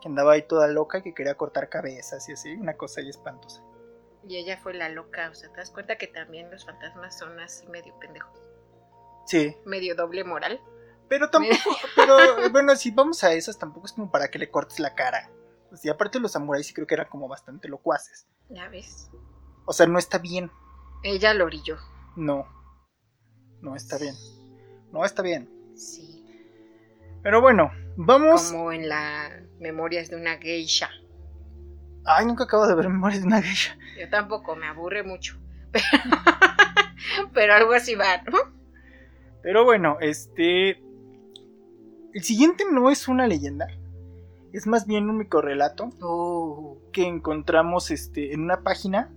[SPEAKER 1] que andaba ahí toda loca y que quería cortar cabezas y así, una cosa ahí espantosa.
[SPEAKER 3] Y ella fue la loca. O sea, ¿te das cuenta que también los fantasmas son así medio pendejos?
[SPEAKER 1] Sí,
[SPEAKER 3] Medio doble moral.
[SPEAKER 1] pero tampoco, pero bueno, si vamos a esas, tampoco es como para que le cortes la cara. Pues, y aparte los samuráis sí creo que eran como bastante locuaces.
[SPEAKER 3] Ya ves.
[SPEAKER 1] O sea, no está bien.
[SPEAKER 3] Ella lo orilló.
[SPEAKER 1] No. No está bien. No está bien.
[SPEAKER 3] Sí.
[SPEAKER 1] Pero bueno, vamos.
[SPEAKER 3] Como en las memorias de una geisha.
[SPEAKER 1] Ay, nunca acabo de ver Memorias de una geisha.
[SPEAKER 3] Yo tampoco, me aburre mucho. Pero, pero algo así va, ¿no?
[SPEAKER 1] Pero bueno, este. El siguiente no es una leyenda. Es más bien un microrelato
[SPEAKER 3] Oh.
[SPEAKER 1] que encontramos este, en una página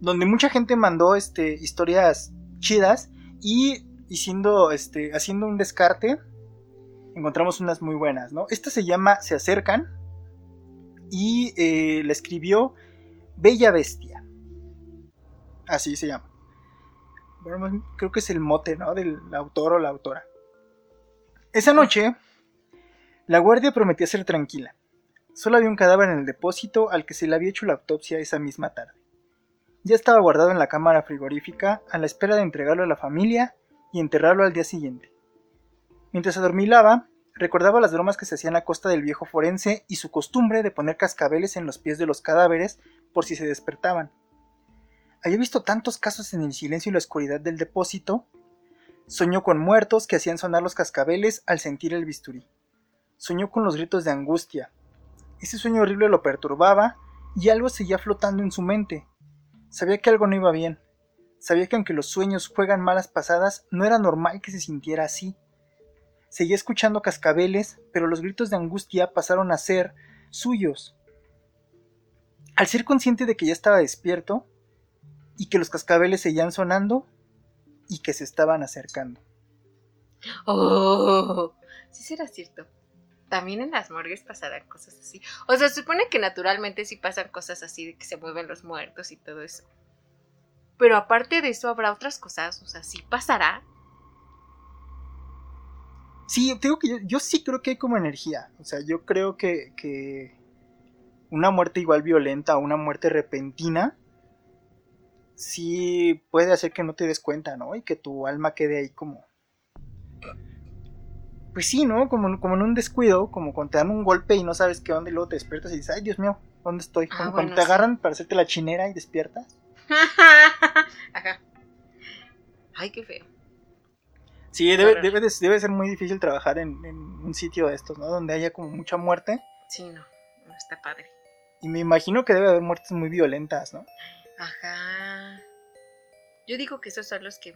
[SPEAKER 1] donde mucha gente mandó este, historias chidas y haciendo, este, haciendo un descarte encontramos unas muy buenas, ¿no? Esta se llama Se acercan y eh, la escribió Bella Bestia. Así se llama. Creo que es el mote, ¿no? Del autor o la autora. Esa noche, la guardia prometía ser tranquila. Solo había un cadáver en el depósito al que se le había hecho la autopsia esa misma tarde. Ya estaba guardado en la cámara frigorífica a la espera de entregarlo a la familia y enterrarlo al día siguiente. Mientras adormilaba, recordaba las bromas que se hacían a costa del viejo forense y su costumbre de poner cascabeles en los pies de los cadáveres por si se despertaban. Había visto tantos casos en el silencio y la oscuridad del depósito. Soñó con muertos que hacían sonar los cascabeles al sentir el bisturí. Soñó con los gritos de angustia. Ese sueño horrible lo perturbaba y algo seguía flotando en su mente. Sabía que algo no iba bien. Sabía que aunque los sueños juegan malas pasadas, no era normal que se sintiera así. Seguía escuchando cascabeles, pero los gritos de angustia pasaron a ser suyos. Al ser consciente de que ya estaba despierto, y que los cascabeles seguían sonando, y que se estaban acercando.
[SPEAKER 3] Oh. Sí será cierto. También en las morgues pasarán cosas así. O sea, se supone que naturalmente sí pasan cosas así de que se mueven los muertos y todo eso. Pero aparte de eso habrá otras cosas, o sea, sí pasará.
[SPEAKER 1] Sí, te digo que yo, yo sí creo que hay como energía. O sea, yo creo que, que una muerte igual violenta o una muerte repentina sí puede hacer que no te des cuenta, ¿no? Y que tu alma quede ahí como... Pues sí, ¿no? Como, como en un descuido, como cuando te dan un golpe y no sabes qué onda y luego te despiertas y dices, ay Dios mío, ¿dónde estoy?
[SPEAKER 3] Ah, bueno,
[SPEAKER 1] cuando te
[SPEAKER 3] sí.
[SPEAKER 1] agarran para hacerte la chinera y despiertas.
[SPEAKER 3] Ajá. Ay, qué feo.
[SPEAKER 1] Sí, debe, debe, de, debe ser muy difícil trabajar en, en un sitio de estos, ¿no? Donde haya como mucha muerte.
[SPEAKER 3] Sí, no, no está padre.
[SPEAKER 1] Y me imagino que debe haber muertes muy violentas, ¿no?
[SPEAKER 3] Ajá. Yo digo que esos son los que...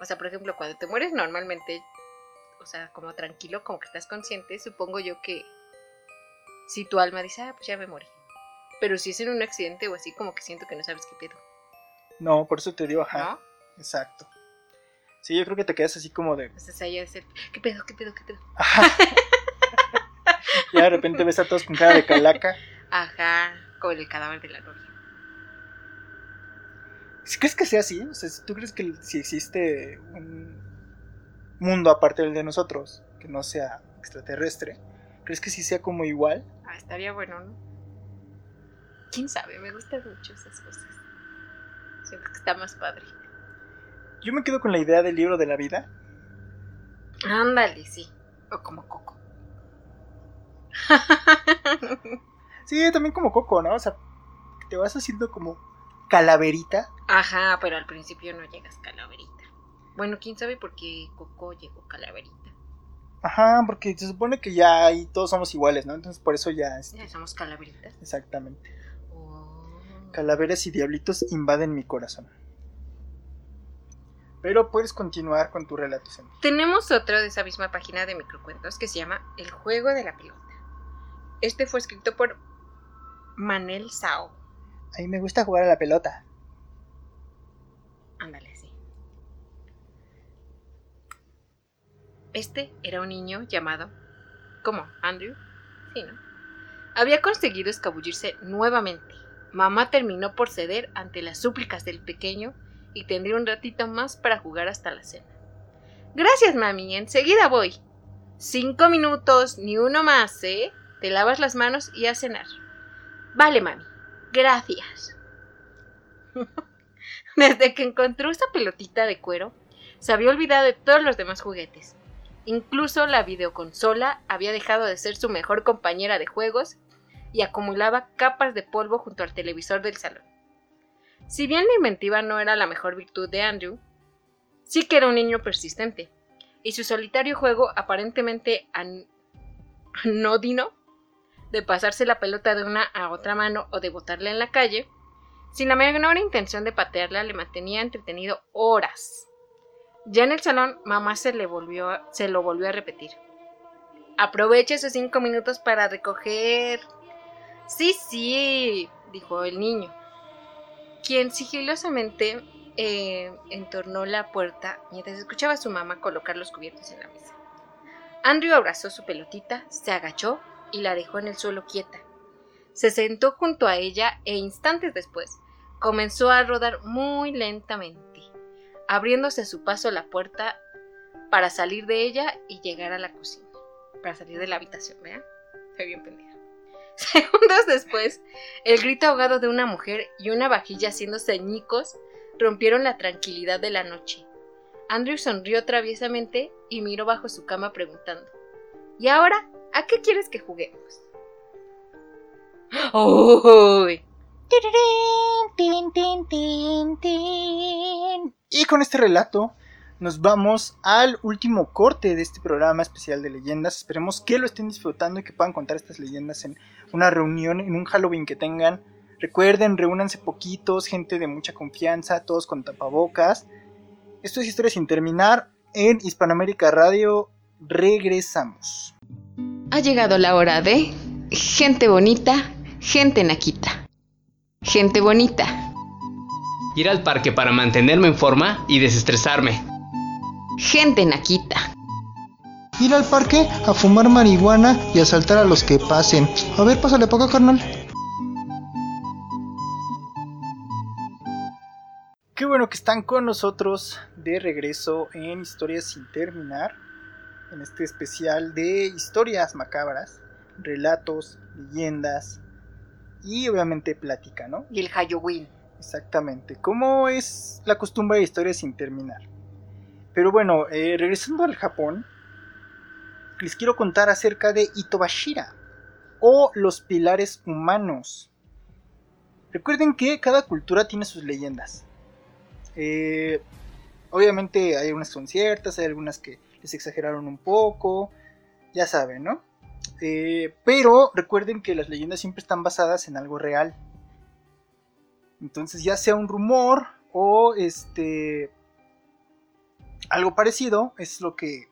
[SPEAKER 3] O sea, por ejemplo, cuando te mueres normalmente, o sea, como tranquilo, como que estás consciente, supongo yo que si tu alma dice, ah, pues ya me morí. Pero si es en un accidente o así, como que siento que no sabes qué pedo,
[SPEAKER 1] No, por eso te digo, ajá.
[SPEAKER 3] ¿no?
[SPEAKER 1] Exacto. Sí, yo creo que te quedas así como de.
[SPEAKER 3] Entonces ahí es el, ¿qué pedo, qué pedo, qué pedo?
[SPEAKER 1] Ajá. ya de repente ves a todos con cara de calaca.
[SPEAKER 3] Ajá, como el cadáver de la novia.
[SPEAKER 1] ¿Sí ¿Crees que sea así? O sea, ¿tú crees que si existe un mundo aparte del de nosotros, que no sea extraterrestre, ¿crees que sí sea como igual?
[SPEAKER 3] Ah, estaría bueno, ¿no? ¿Quién sabe? Me gustan mucho esas cosas. Siento que está más padre.
[SPEAKER 1] Yo me quedo con la idea del libro de la vida.
[SPEAKER 3] Ándale, sí. O como Coco.
[SPEAKER 1] Sí, también como Coco, ¿no? O sea, te vas haciendo como calaverita.
[SPEAKER 3] Ajá, pero al principio no llegas calaverita. Bueno, quién sabe por qué Coco llegó calaverita.
[SPEAKER 1] Ajá, porque se supone que ya ahí todos somos iguales, ¿no? Entonces por eso ya, este,
[SPEAKER 3] Ya somos calaveritas.
[SPEAKER 1] exactamente.
[SPEAKER 3] Oh.
[SPEAKER 1] Calaveras y diablitos invaden mi corazón. Pero puedes continuar con tu relato, Sandy.
[SPEAKER 3] Tenemos otro de esa misma página de microcuentos que se llama El juego de la pelota. Este fue escrito por Manel Sao.
[SPEAKER 1] A mí me gusta jugar a la pelota.
[SPEAKER 3] Ándale, sí. Este era un niño llamado. ¿Cómo? ¿Andrew? Sí, ¿no? Había conseguido escabullirse nuevamente. Mamá terminó por ceder ante las súplicas del pequeño y tendría un ratito más para jugar hasta la cena. Gracias, mami, enseguida voy. Cinco minutos, ni uno más, ¿eh? Te lavas las manos y a cenar. Vale, mami. Gracias. Desde que encontró esa pelotita de cuero, se había olvidado de todos los demás juguetes. Incluso la videoconsola había dejado de ser su mejor compañera de juegos y acumulaba capas de polvo junto al televisor del salón. Si bien la inventiva no era la mejor virtud de Andrew, sí que era un niño persistente, y su solitario juego aparentemente an- anodino de pasarse la pelota de una a otra mano o de botarla en la calle, sin la menor intención de patearla, le mantenía entretenido horas. Ya en el salón, mamá se, le volvió, se lo volvió a repetir. Aproveche esos cinco minutos para recoger. Sí, sí, dijo el niño, quien sigilosamente eh, entornó la puerta mientras escuchaba a su mamá colocar los cubiertos en la mesa. Andrew abrazó su pelotita, se agachó y la dejó en el suelo quieta. Se sentó junto a ella e instantes después comenzó a rodar muy lentamente, abriéndose a su paso la puerta para salir de ella y llegar a la cocina. Para salir de la habitación, ¿vean? Fue bien pendeja. Segundos después, el grito ahogado de una mujer y una vajilla haciendo ceñicos rompieron la tranquilidad de la noche. Andrew sonrió traviesamente y miró bajo su cama preguntando: ¿Y ahora? ¿A qué quieres que juguemos? ¡Uy!
[SPEAKER 1] Y con este relato nos vamos al último corte de este programa especial de leyendas. Esperemos que lo estén disfrutando y que puedan contar estas leyendas en una reunión, en un Halloween que tengan. Recuerden, reúnanse poquitos, gente de mucha confianza, todos con tapabocas. Esto es Historia sin terminar. En Hispanoamérica Radio regresamos.
[SPEAKER 5] Ha llegado la hora de gente bonita, gente naquita. Gente bonita.
[SPEAKER 2] Ir al parque para mantenerme en forma y desestresarme.
[SPEAKER 5] Gente naquita.
[SPEAKER 6] Ir al parque a fumar marihuana y asaltar a los que pasen. A ver, pásale acá, carnal.
[SPEAKER 1] Qué bueno que están con nosotros de regreso en Historias sin terminar. En este especial de historias macabras, relatos, leyendas y obviamente plática, ¿no?
[SPEAKER 3] Y el Halloween.
[SPEAKER 1] Exactamente. ¿Cómo es la costumbre de historias sin terminar? Pero bueno, eh, regresando al Japón, les quiero contar acerca de Itobashira o los pilares humanos. Recuerden que cada cultura tiene sus leyendas. Eh, obviamente hay unas son ciertas, hay algunas que les exageraron un poco, ya saben, ¿no? Eh, pero recuerden que las leyendas siempre están basadas en algo real. Entonces ya sea un rumor o este algo parecido es lo que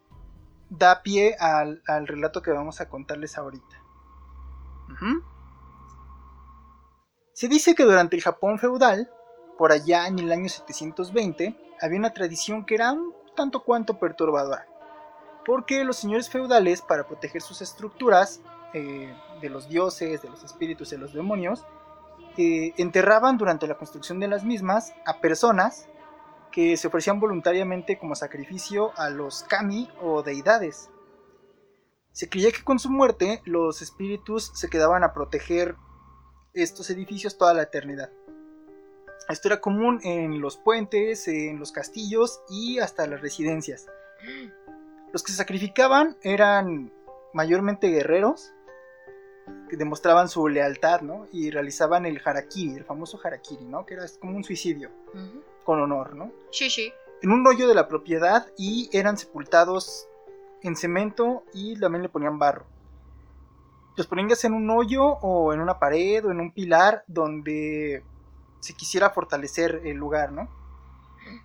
[SPEAKER 1] da pie al, relato que vamos a contarles ahorita. Se dice que durante el Japón feudal, por allá en el año 720, había una tradición que era un tanto cuanto perturbadora. Porque los señores feudales, para proteger sus estructuras eh, de los dioses, de los espíritus y de los demonios, enterraban durante la construcción de las mismas a personas que se ofrecían voluntariamente como sacrificio a los kami o deidades. Se creía que con su muerte los espíritus se quedaban a proteger estos edificios toda la eternidad. Esto era común en los puentes, en los castillos y hasta las residencias. Los que se sacrificaban eran mayormente guerreros demostraban su lealtad, ¿no? Y realizaban el harakiri, el famoso harakiri, ¿no? Que era como un suicidio con honor, ¿no?
[SPEAKER 3] Sí, sí.
[SPEAKER 1] En un hoyo de la propiedad y eran sepultados en cemento y también le ponían barro. Los ponían ya sea en un hoyo o en una pared o en un pilar donde se quisiera fortalecer el lugar, ¿no?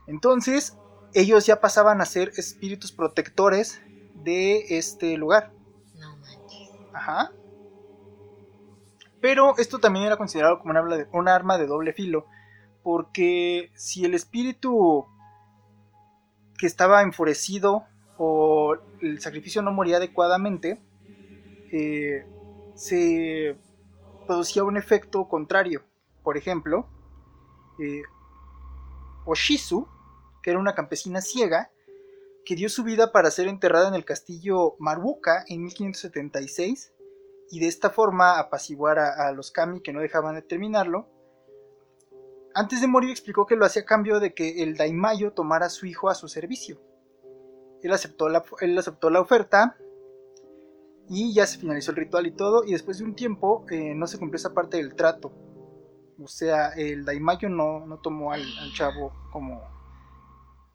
[SPEAKER 1] Entonces, ellos ya pasaban a ser espíritus protectores de este lugar.
[SPEAKER 3] No manches.
[SPEAKER 1] Ajá. Pero esto también era considerado como un arma de, doble filo. Porque si el espíritu que estaba enfurecido o el sacrificio no moría adecuadamente, eh, se producía un efecto contrario. Por ejemplo, eh, Oshizu, que era una campesina ciega, que dio su vida para ser enterrada en el castillo Maruoka en 1576 y de esta forma apaciguar a, a los kami que no dejaban de terminarlo. Antes de morir explicó que lo hacía a cambio de que el Daimayo tomara a su hijo a su servicio. Él aceptó la, él aceptó la oferta y ya se finalizó el ritual y todo y después de un tiempo eh, no se cumplió esa parte del trato. O sea, el Daimayo no, no tomó al, al chavo como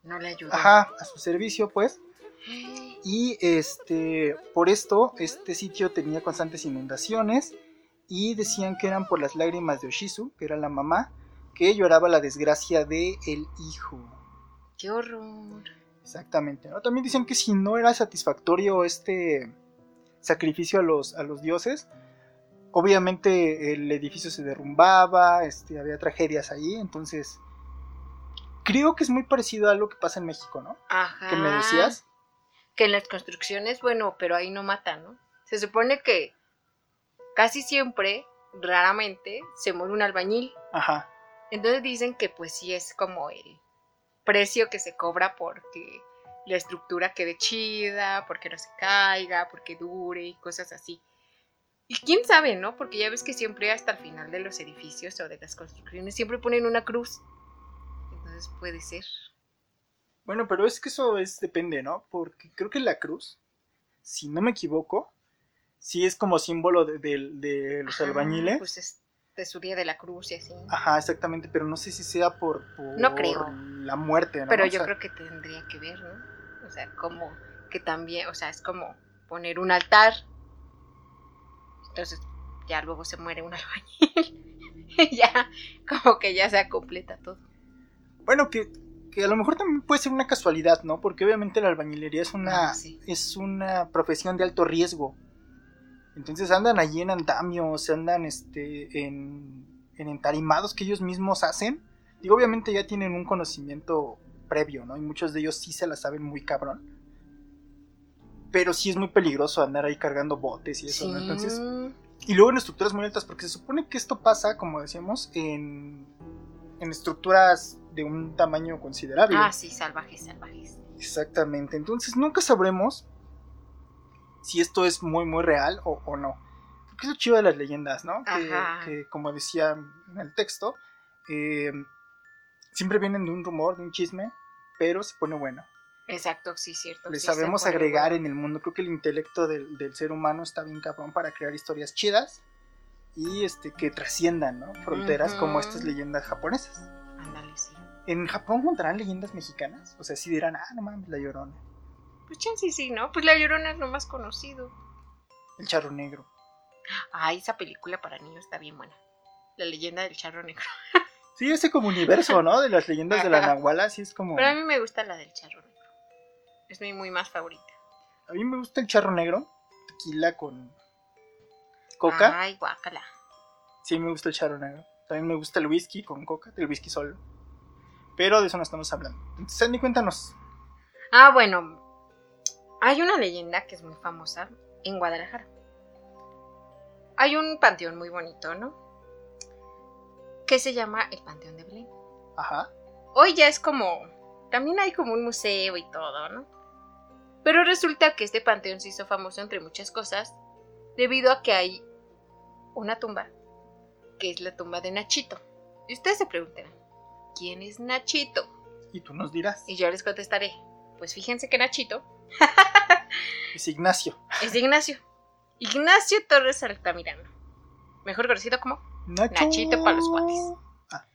[SPEAKER 3] No le ayudó.
[SPEAKER 1] ajá, a su servicio, pues. Y este, por esto, este sitio tenía constantes inundaciones y decían que eran por las lágrimas de Oshizu, que era la mamá, que lloraba la desgracia de el hijo.
[SPEAKER 3] Qué horror.
[SPEAKER 1] Exactamente. ¿no? También dicen que si no era satisfactorio este sacrificio a los, a los dioses. Obviamente el edificio se derrumbaba, este, había tragedias ahí, entonces creo que es muy parecido a lo que pasa en México, ¿no?
[SPEAKER 3] Ajá.
[SPEAKER 1] Que me decías.
[SPEAKER 3] Que en las construcciones, bueno, pero ahí no matan, ¿no? Se supone que casi siempre, raramente, se muere un albañil.
[SPEAKER 1] Ajá.
[SPEAKER 3] Entonces dicen que pues sí es como el precio que se cobra porque la estructura quede chida, porque no se caiga, porque dure y cosas así. Y quién sabe, ¿no? Porque ya ves que siempre hasta el final de los edificios o de las construcciones siempre ponen una cruz. Entonces puede ser.
[SPEAKER 1] Bueno, pero es que eso es depende, ¿no? Porque creo que la cruz, si no me equivoco, sí es como símbolo de, de- de los
[SPEAKER 3] Ajá,
[SPEAKER 1] albañiles.
[SPEAKER 3] Pues es de su día de la cruz y así.
[SPEAKER 1] Ajá, exactamente, pero no sé si sea por, por
[SPEAKER 3] No creo.
[SPEAKER 1] la muerte, ¿no?
[SPEAKER 3] Pero
[SPEAKER 1] O
[SPEAKER 3] yo creo que tendría que ver, ¿no? O sea, como que también, o sea, es como poner un altar. Entonces, ya luego se muere un albañil. Ya, como que ya se completa todo.
[SPEAKER 1] Bueno, que, que a lo mejor también puede ser una casualidad, ¿no? Porque obviamente la albañilería es una,
[SPEAKER 3] Ah, sí.
[SPEAKER 1] es una profesión de alto riesgo. Entonces andan allí en andamios, andan este, en, en entarimados que ellos mismos hacen. Digo, obviamente ya tienen un conocimiento previo, ¿no? Y muchos de ellos sí se la saben muy cabrón. Pero sí es muy peligroso andar ahí cargando botes y eso, ¿no? Entonces, y luego en estructuras muy altas, porque se supone que esto pasa, como decíamos, en, en estructuras de un tamaño considerable.
[SPEAKER 3] Ah, sí, salvajes, salvajes.
[SPEAKER 1] Exactamente. Entonces nunca sabremos si esto es muy, muy real o, o no. Porque es lo chido de las leyendas, ¿no? Que, como decía en el texto, eh, siempre vienen de un rumor, de un chisme, pero se pone bueno.
[SPEAKER 3] Exacto, sí, cierto.
[SPEAKER 1] Le
[SPEAKER 3] sí,
[SPEAKER 1] sabemos agregar
[SPEAKER 3] bueno.
[SPEAKER 1] en el mundo. Creo que el intelecto del, del ser humano está bien cabrón para crear historias chidas y este que trasciendan, ¿no? Fronteras como estas leyendas japonesas. ¿En Japón contarán leyendas mexicanas? O sea, sí dirán, ah, no mames, la llorona,
[SPEAKER 3] Pues chance sí, ¿no? Pues La Llorona es lo más conocido.
[SPEAKER 1] el charro negro.
[SPEAKER 3] Ay, esa película para niños está bien buena. La leyenda del charro negro.
[SPEAKER 1] Sí, ese como universo, ¿no? De las leyendas de la. Nahuala, sí es como...
[SPEAKER 3] Pero a mí me gusta la del charro negro. Es mi muy más favorita.
[SPEAKER 1] A mí me gusta el charro negro, tequila con coca.
[SPEAKER 3] Ay, guácala.
[SPEAKER 1] Sí, me gusta el charro negro. También me gusta el whisky con coca, el whisky solo. Pero de eso no estamos hablando. Entonces, cuéntanos.
[SPEAKER 3] Ah, bueno. Hay una leyenda que es muy famosa en Guadalajara. Hay un panteón muy bonito, ¿no? Que se llama el Panteón de Belén.
[SPEAKER 1] Ajá.
[SPEAKER 3] Hoy ya es como. También hay como un museo y todo, ¿no? Pero resulta que este panteón se hizo famoso entre muchas cosas debido a que hay una tumba, que es la tumba de Nachito. Y ustedes se preguntarán, ¿quién es Nachito?
[SPEAKER 1] Y tú nos dirás.
[SPEAKER 3] Y yo les contestaré, pues fíjense que Nachito
[SPEAKER 1] Es Ignacio.
[SPEAKER 3] es Ignacio. Ignacio Torres Altamirano. Mejor conocido como
[SPEAKER 1] Nacho.
[SPEAKER 3] Nachito para los cuates.
[SPEAKER 1] Ah.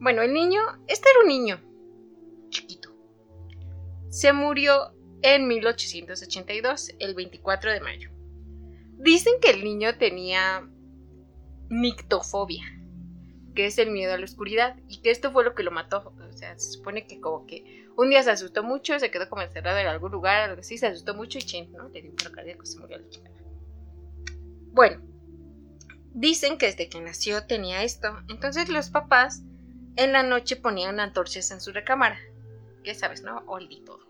[SPEAKER 3] Bueno, el niño, este era un niño chiquito. Se murió en 1882, el 24 de mayo. Dicen que el niño tenía nictofobia, que es el miedo a la oscuridad, y que esto fue lo que lo mató. O sea, se supone que como que un día se asustó mucho, se quedó como encerrado en algún lugar, algo así, se asustó mucho y chin, ¿no? Le dio un paro cardíaco, se murió la. Bueno, dicen que desde que nació tenía esto. Entonces los papás en la noche ponían antorchas en su recámara. Ya sabes, ¿no? Old y todo.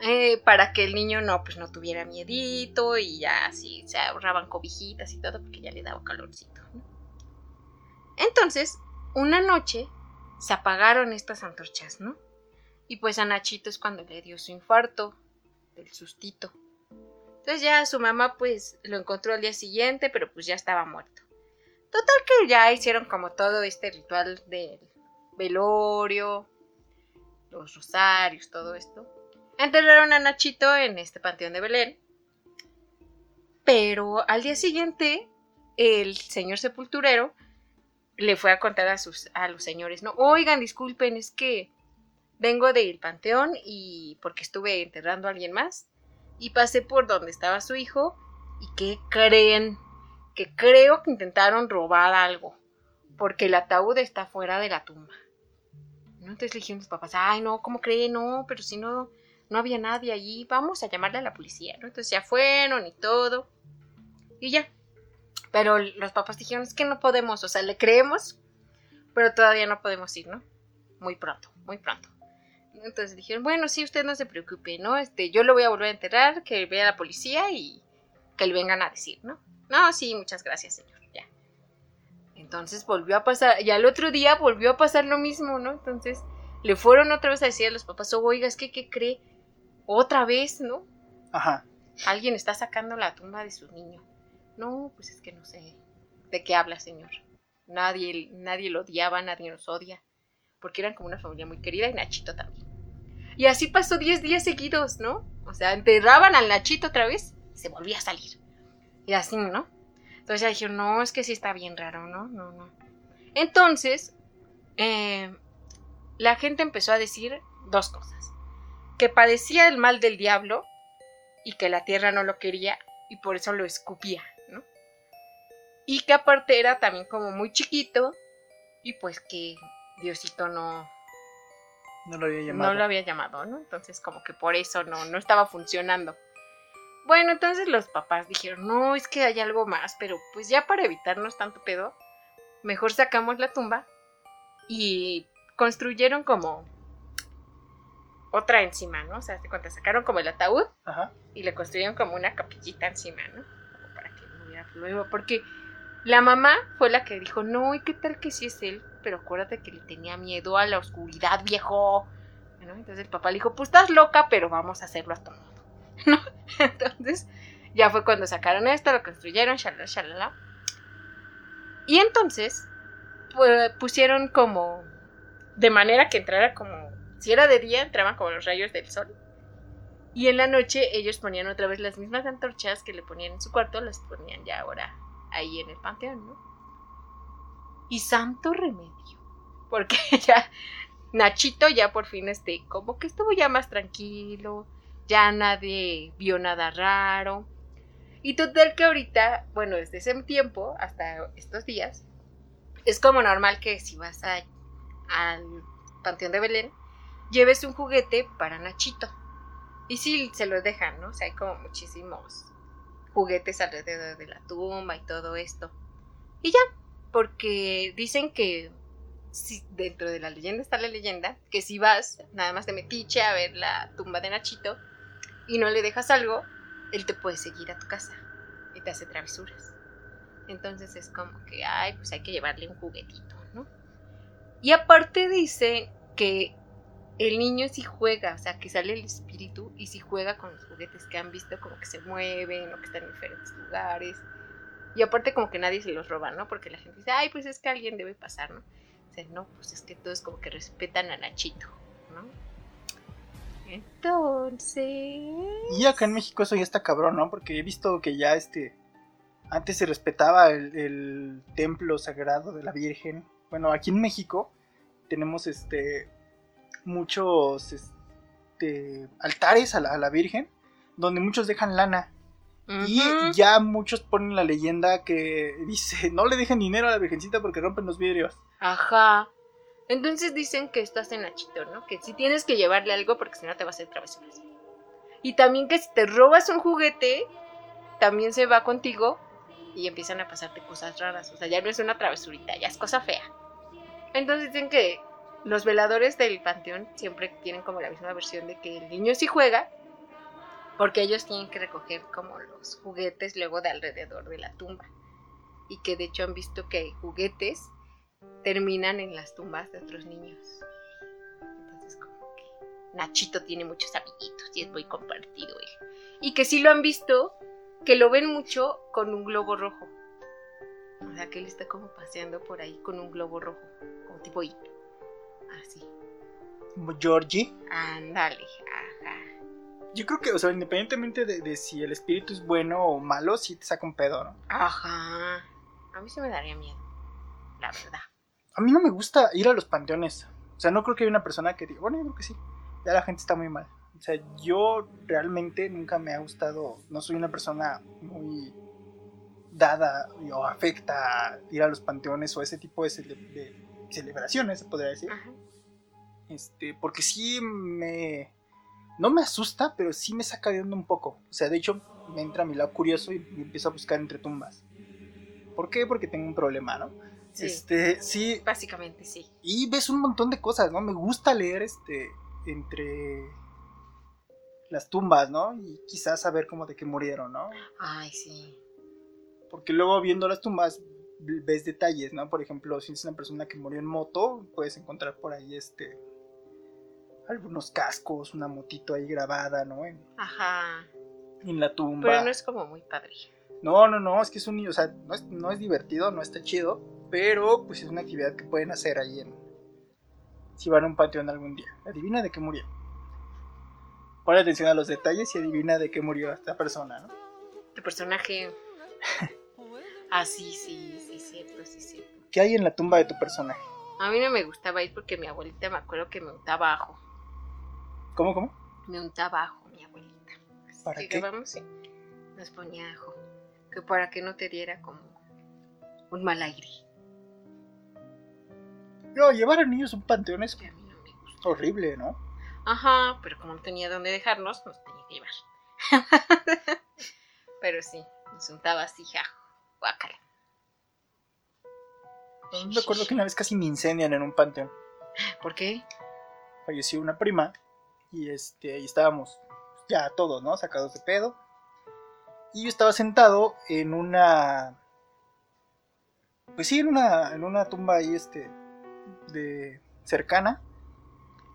[SPEAKER 3] Eh, para que el niño no, pues no tuviera miedito y ya así se ahorraban cobijitas y todo porque ya le daba calorcito. Entonces, una noche se apagaron estas antorchas, ¿no? Y pues a Nachito es cuando le dio su infarto del sustito. Entonces ya su mamá pues lo encontró al día siguiente, pero pues ya estaba muerto. Total que ya hicieron como todo este ritual del velorio, los rosarios, todo esto. Enterraron a Nachito en este panteón de Belén. Pero al día siguiente, el señor sepulturero le fue a contar a, sus, a los señores, ¿no? Oigan, disculpen, es que vengo del panteón y porque estuve enterrando a alguien más y pasé por donde estaba su hijo y ¿qué creen? Que creo que intentaron robar algo porque el ataúd está fuera de la tumba. ¿No? Entonces le dijeron papás, ay no, ¿cómo creen? No, pero si no, no había nadie allí, vamos a llamarle a la policía, ¿no? Entonces ya fueron y todo. Y ya. Pero los papás dijeron, es que no podemos, o sea, le creemos, pero todavía no podemos ir, ¿no? Muy pronto, muy pronto. Entonces dijeron, bueno, sí, usted no se preocupe, ¿no? Este, yo lo voy a volver a enterrar, que vea la policía y que le vengan a decir, ¿no? No, sí, muchas gracias, señor, ya. Entonces volvió a pasar, y al otro día volvió a pasar lo mismo, ¿no? Entonces le fueron otra vez a decir a los papás, oiga, es que, ¿qué cree? Otra vez, ¿no?
[SPEAKER 1] Ajá.
[SPEAKER 3] Alguien está sacando la tumba de su niño. No, pues es que no sé. ¿De qué habla, señor? Nadie, nadie lo odiaba, nadie nos odia. Porque eran como una familia muy querida y Nachito también. Y así pasó 10 días seguidos, ¿no? O sea, enterraban al Nachito otra vez y se volvía a salir. Y así, ¿no? Entonces ya dijeron, no, es que sí está bien raro, ¿no? No, no. Entonces, eh, la gente empezó a decir dos cosas. Que padecía el mal del diablo y que la tierra no lo quería y por eso lo escupía. Y que aparte era también como muy chiquito y pues que Diosito no,
[SPEAKER 1] No lo había llamado.
[SPEAKER 3] no lo había llamado, ¿no? Entonces como que por eso no, no estaba funcionando. Bueno, entonces los papás dijeron, no, es que hay algo más, pero pues ya para evitarnos tanto pedo, mejor sacamos la tumba y construyeron como otra encima, ¿no? O sea, cuando sacaron como el ataúd
[SPEAKER 1] Ajá.
[SPEAKER 3] y le construyeron como una capillita encima, ¿no? Como para que no hubiera problema, porque la mamá fue la que dijo, no, ¿y qué tal que sí es él? Pero acuérdate que le tenía miedo a la oscuridad, viejo. ¿No? Entonces el papá le dijo, pues estás loca, pero vamos a hacerlo a tu modo. ¿No? Entonces ya fue cuando sacaron esto, lo construyeron, shalala, shalala. Y entonces pues, pusieron como, de manera que entrara como, si era de día, entraban como los rayos del sol. Y en la noche ellos ponían otra vez las mismas antorchas que le ponían en su cuarto, las ponían ya ahora ahí en el panteón, ¿no? Y santo remedio. Porque ya Nachito ya por fin este, como que estuvo ya más tranquilo, ya nadie vio nada raro. Y total que ahorita, bueno, desde ese tiempo hasta estos días, es como normal que si vas al Panteón de Belén, lleves un juguete para Nachito. Y sí, se los dejan, ¿no? O sea, hay como muchísimos juguetes alrededor de la tumba y todo esto. Y ya, porque dicen que si dentro de la leyenda está la leyenda, que si vas nada más de metiche a ver la tumba de Nachito y no le dejas algo, él te puede seguir a tu casa y te hace travesuras. Entonces es como que, ay, pues hay que llevarle un juguetito, ¿no? Y aparte dice que el niño si juega, o sea, que sale el espíritu y si juega con los juguetes que han visto como que se mueven o que están en diferentes lugares. Y aparte como que nadie se los roba, ¿no? Porque la gente dice, ay, pues es que alguien debe pasar, ¿no? Dice, no, pues es que todos como que respetan a Nachito, ¿no? Entonces...
[SPEAKER 1] Y acá en México eso ya está cabrón, ¿no? Porque he visto que ya este. Antes se respetaba el, el templo sagrado de la Virgen. Bueno, aquí en México tenemos este. Muchos este, altares a la, a la Virgen. Donde muchos dejan lana. Y ya muchos ponen la leyenda que dice: No le dejen dinero a la Virgencita porque rompen los vidrios.
[SPEAKER 3] Ajá. Entonces dicen que estás en Nachito, ¿no? Que si tienes que llevarle algo porque si no te va a hacer travesuras. Y también que si te robas un juguete, también se va contigo y empiezan a pasarte cosas raras. O sea, ya no es una travesurita, ya es cosa fea. Entonces dicen que los veladores del panteón siempre tienen como la misma versión de que el niño sí juega, porque ellos tienen que recoger como los juguetes luego de alrededor de la tumba. Y que de hecho han visto que juguetes terminan en las tumbas de otros niños. Entonces como que Nachito tiene muchos amiguitos y es muy compartido él. Y que sí lo han visto, que lo ven mucho con un globo rojo. O sea que él está como paseando por ahí con un globo rojo, como tipo I. Así.
[SPEAKER 1] Georgie.
[SPEAKER 3] Ándale, ajá.
[SPEAKER 1] Yo creo que, o sea, independientemente de, de si el espíritu es bueno o malo, sí te saca un pedo, ¿no?
[SPEAKER 3] Ajá. A mí sí me daría miedo. La verdad.
[SPEAKER 1] A mí no me gusta ir a los panteones. O sea, no creo que haya una persona que diga, bueno, yo creo que sí. Ya la gente está muy mal. O sea, yo realmente nunca me ha gustado, no soy una persona muy dada o afecta a ir a los panteones o ese tipo de celebraciones, se podría decir.
[SPEAKER 3] Ajá.
[SPEAKER 1] Este, porque sí me, no me asusta, pero sí me saca de onda un poco. O sea, de hecho, me entra a mi lado curioso y, y empiezo a buscar entre tumbas. ¿Por qué? Porque tengo un problema, ¿no?
[SPEAKER 3] Sí.
[SPEAKER 1] Este, sí,
[SPEAKER 3] Básicamente sí.
[SPEAKER 1] y ves un montón de cosas, ¿no? Me gusta leer este entre las tumbas, ¿no? Y quizás saber cómo de qué murieron, ¿no?
[SPEAKER 3] Ay, sí.
[SPEAKER 1] Porque luego viendo las tumbas ves detalles, ¿no? Por ejemplo, si es una persona que murió en moto, puedes encontrar por ahí este algunos cascos, una motito ahí grabada, ¿no? En,
[SPEAKER 3] Ajá.
[SPEAKER 1] en la tumba.
[SPEAKER 3] Pero no es como muy padre.
[SPEAKER 1] No, no, no, es que es un, o sea, no es, no es divertido, no está chido, pero pues es una actividad que pueden hacer ahí en, si van a un panteón algún día. Adivina de qué murió. Pon atención a los detalles y adivina de qué murió esta persona, ¿no?
[SPEAKER 3] Tu personaje. Ah, sí, sí, sí, sí, cierto.
[SPEAKER 1] ¿Qué hay en la tumba de tu personaje?
[SPEAKER 3] A mí no me gustaba ir porque mi abuelita me acuerdo que me untaba ajo.
[SPEAKER 1] ¿Cómo, cómo?
[SPEAKER 3] Me untaba ajo, mi abuelita. Así
[SPEAKER 1] ¿Para qué?
[SPEAKER 3] Llegábamos y nos ponía ajo. Que para que no te diera como un mal aire.
[SPEAKER 1] No, llevar a niños a un panteón es
[SPEAKER 3] Que a mí no me gusta.
[SPEAKER 1] horrible, ¿no?
[SPEAKER 3] Ajá, pero como no tenía dónde dejarnos, nos tenía que llevar. pero sí, nos untaba así ajo. Guácala.
[SPEAKER 1] Yo recuerdo que una vez casi me incendian en un panteón.
[SPEAKER 3] ¿Por qué?
[SPEAKER 1] falleció una prima y este ahí estábamos ya todos, ¿no? Sacados de pedo. Y yo estaba sentado en una pues sí, en una en una tumba ahí este de cercana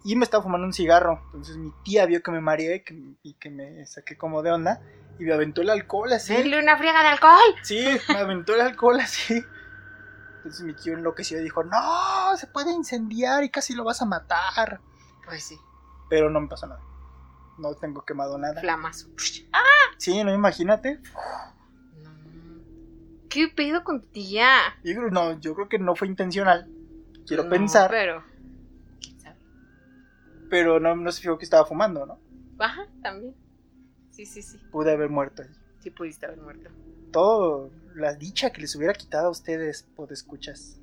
[SPEAKER 1] y me estaba fumando un cigarro. Entonces mi tía vio que me mareé que- y que me saqué como de onda y me aventó el alcohol así.
[SPEAKER 3] ¡Denle una friega de alcohol!
[SPEAKER 1] Sí, me aventó el alcohol así. Entonces mi tío enloqueció y dijo, no, se puede incendiar y casi lo vas a matar.
[SPEAKER 3] Pues sí,
[SPEAKER 1] Pero no me pasó nada. No tengo quemado nada.
[SPEAKER 3] flamazo.
[SPEAKER 1] Sí, no, imagínate.
[SPEAKER 3] No. ¿Qué pedo con tía?
[SPEAKER 1] Yo creo, no, yo creo que no fue intencional. Quiero
[SPEAKER 3] No,
[SPEAKER 1] pensar,
[SPEAKER 3] Pero. ¿Quién sabe?
[SPEAKER 1] pero no, no se fijó que estaba fumando, ¿no?
[SPEAKER 3] Ajá, también. Sí, sí, sí.
[SPEAKER 1] Pude haber muerto ahí.
[SPEAKER 3] Sí pudiste haber muerto.
[SPEAKER 1] Todo la dicha que les hubiera quitado a ustedes, escuchas.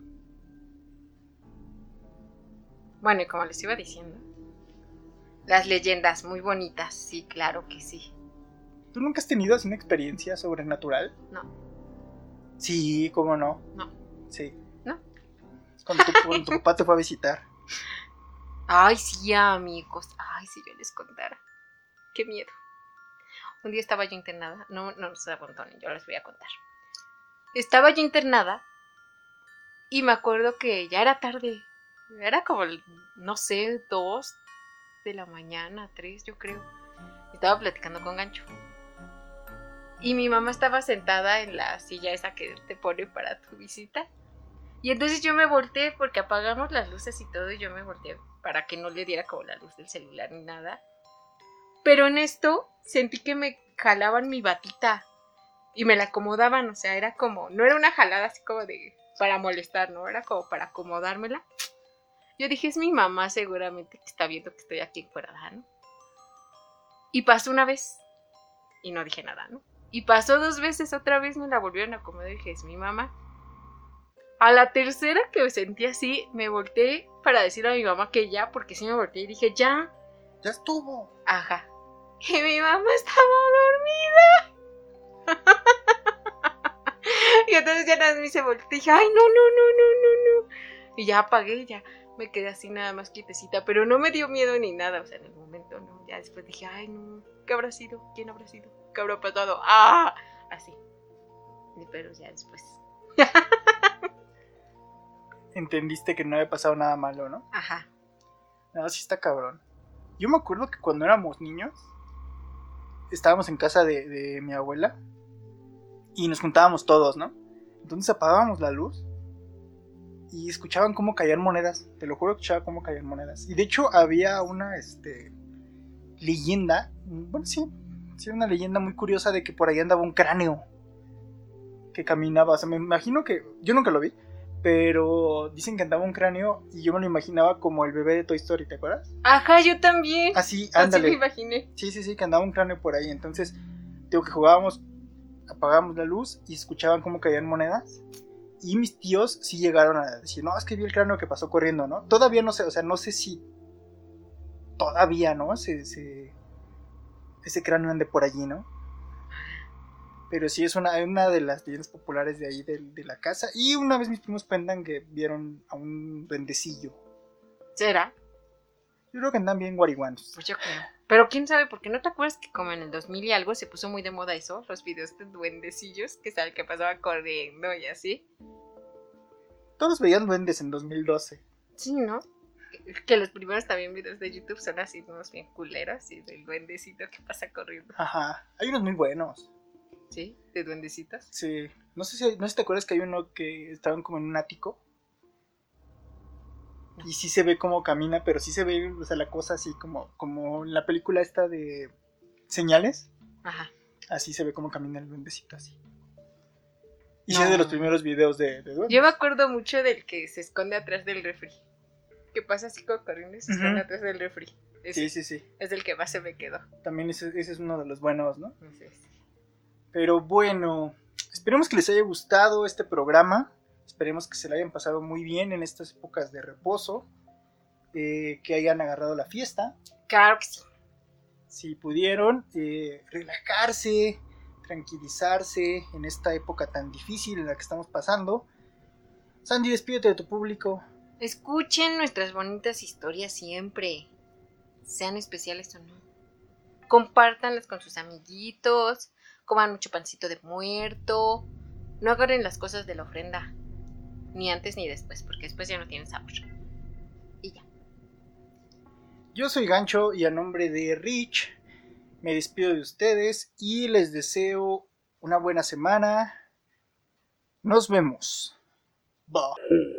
[SPEAKER 3] Bueno, y como les iba diciendo. Las leyendas muy bonitas, sí, claro que sí.
[SPEAKER 1] ¿Tú nunca has tenido así una experiencia sobrenatural?
[SPEAKER 3] No.
[SPEAKER 1] Sí, ¿cómo no?
[SPEAKER 3] No.
[SPEAKER 1] Sí.
[SPEAKER 3] ¿No?
[SPEAKER 1] Cuando tu, cuando tu papá te fue a visitar.
[SPEAKER 3] Ay, sí, amigos. Ay, si yo les contara. Qué miedo. Un día estaba yo internada. No, no se apuntan, yo les voy a contar. Estaba yo internada y me acuerdo que ya era tarde. Era como, no sé, dos de la mañana, tres, yo creo. Estaba platicando con Gancho. Y mi mamá estaba sentada en la silla esa que te pone para tu visita. Y entonces yo me volteé porque apagamos las luces y todo y yo me volteé para que no le diera como la luz del celular ni nada. Pero en esto sentí que me jalaban mi batita y me la acomodaban, o sea, era como, no era una jalada así como de para molestar, no, era como para acomodármela. Yo dije, es mi mamá seguramente que está viendo que estoy aquí encuerada, ¿no? Y pasó una vez y no dije nada, ¿no? Y pasó dos veces, otra vez me la volvieron a acomodar y dije, es mi mamá. A la tercera que me sentí así, me volteé para decirle a mi mamá que ya, porque sí me volteé y dije, ya,
[SPEAKER 1] Ya estuvo.
[SPEAKER 3] ajá. Y mi mamá estaba dormida. Y entonces ya nada más me hice dije, ay, no, no, no, no, no, no. Y ya apagué, ya me quedé así nada más quietecita, pero no me dio miedo ni nada, o sea, en el momento no. Ya después dije, ay, no, ¿qué habrá sido? ¿Quién habrá sido? ¿Qué habrá pasado? ¡Ah! Así. Pero ya después.
[SPEAKER 1] Entendiste que no había pasado nada malo, ¿no?
[SPEAKER 3] Ajá.
[SPEAKER 1] No, sí está cabrón. Yo me acuerdo que cuando éramos niños, estábamos en casa de, de mi abuela y nos juntábamos todos, ¿no? Entonces apagábamos la luz y escuchaban cómo caían monedas. Te lo juro escuchaba cómo caían monedas. Y de hecho había una este, leyenda, bueno, sí, sí, una leyenda muy curiosa de que por ahí andaba un cráneo que caminaba. O sea, me imagino que, yo nunca lo vi, pero dicen que andaba un cráneo y yo me lo imaginaba como el bebé de Toy Story, ¿te acuerdas?
[SPEAKER 3] Ajá, yo también.
[SPEAKER 1] Así,
[SPEAKER 3] Así me
[SPEAKER 1] ándale.
[SPEAKER 3] imaginé.
[SPEAKER 1] Sí, sí, sí, que andaba un cráneo por ahí. Entonces, digo que jugábamos, apagábamos la luz y escuchaban cómo caían monedas. Y mis tíos sí llegaron a decir, no, es que vi el cráneo que pasó corriendo, ¿no? Todavía no sé, o sea, no sé si todavía, ¿no? Se, se ese cráneo ande por allí, ¿no? Pero sí es una, una de las leyendas populares de ahí de, de la casa. Y una vez mis primos cuentan que vieron a un duendecillo.
[SPEAKER 3] ¿Será?
[SPEAKER 1] Yo creo que andan bien guariguanos.
[SPEAKER 3] Pues yo creo. Pero quién sabe, porque no te acuerdas que como en el 2000 y algo se puso muy de moda eso, los videos de duendecillos, que sabe que pasaba corriendo y así.
[SPEAKER 1] Todos veían duendes en 2012.
[SPEAKER 3] Sí, ¿no? Que- Que los primeros también videos de YouTube son así, unos bien culeros y del duendecito que pasa corriendo.
[SPEAKER 1] Ajá. Hay unos muy buenos.
[SPEAKER 3] ¿Sí? De duendecitos.
[SPEAKER 1] Sí. No sé si, no sé si te acuerdas que hay uno que estaban como en un ático. Y sí se ve cómo camina, pero sí se ve, o sea, la cosa así como, como en la película esta de señales.
[SPEAKER 3] Ajá.
[SPEAKER 1] Así se ve cómo camina el duendecito así. Y
[SPEAKER 3] No.
[SPEAKER 1] sí es de los primeros videos de, de.
[SPEAKER 3] Yo me acuerdo mucho del que se esconde atrás del refri. Que pasa así corriendo y se esconde atrás del refri. Ese
[SPEAKER 1] Sí, sí, sí.
[SPEAKER 3] Es el que más se me quedó.
[SPEAKER 1] También ese, ese es uno de los buenos, ¿no?
[SPEAKER 3] Entonces,
[SPEAKER 1] Pero bueno, esperemos que les haya gustado este programa. Esperemos que se la hayan pasado muy bien en estas épocas de reposo. eh, que hayan agarrado la fiesta.
[SPEAKER 3] Claro que sí.
[SPEAKER 1] Si pudieron, eh, relajarse, tranquilizarse en esta época tan difícil en la que estamos pasando. Sandy, despídete de tu público.
[SPEAKER 3] Escuchen nuestras bonitas historias siempre. Sean especiales o no. Compártanlas con sus amiguitos. Coman mucho pancito de muerto. No agarren las cosas de la ofrenda. Ni antes ni después, porque después ya no tienen sabor. Y ya.
[SPEAKER 1] Yo soy Gancho y a nombre de Rich me despido de ustedes y les deseo una buena semana. Nos vemos. Bye.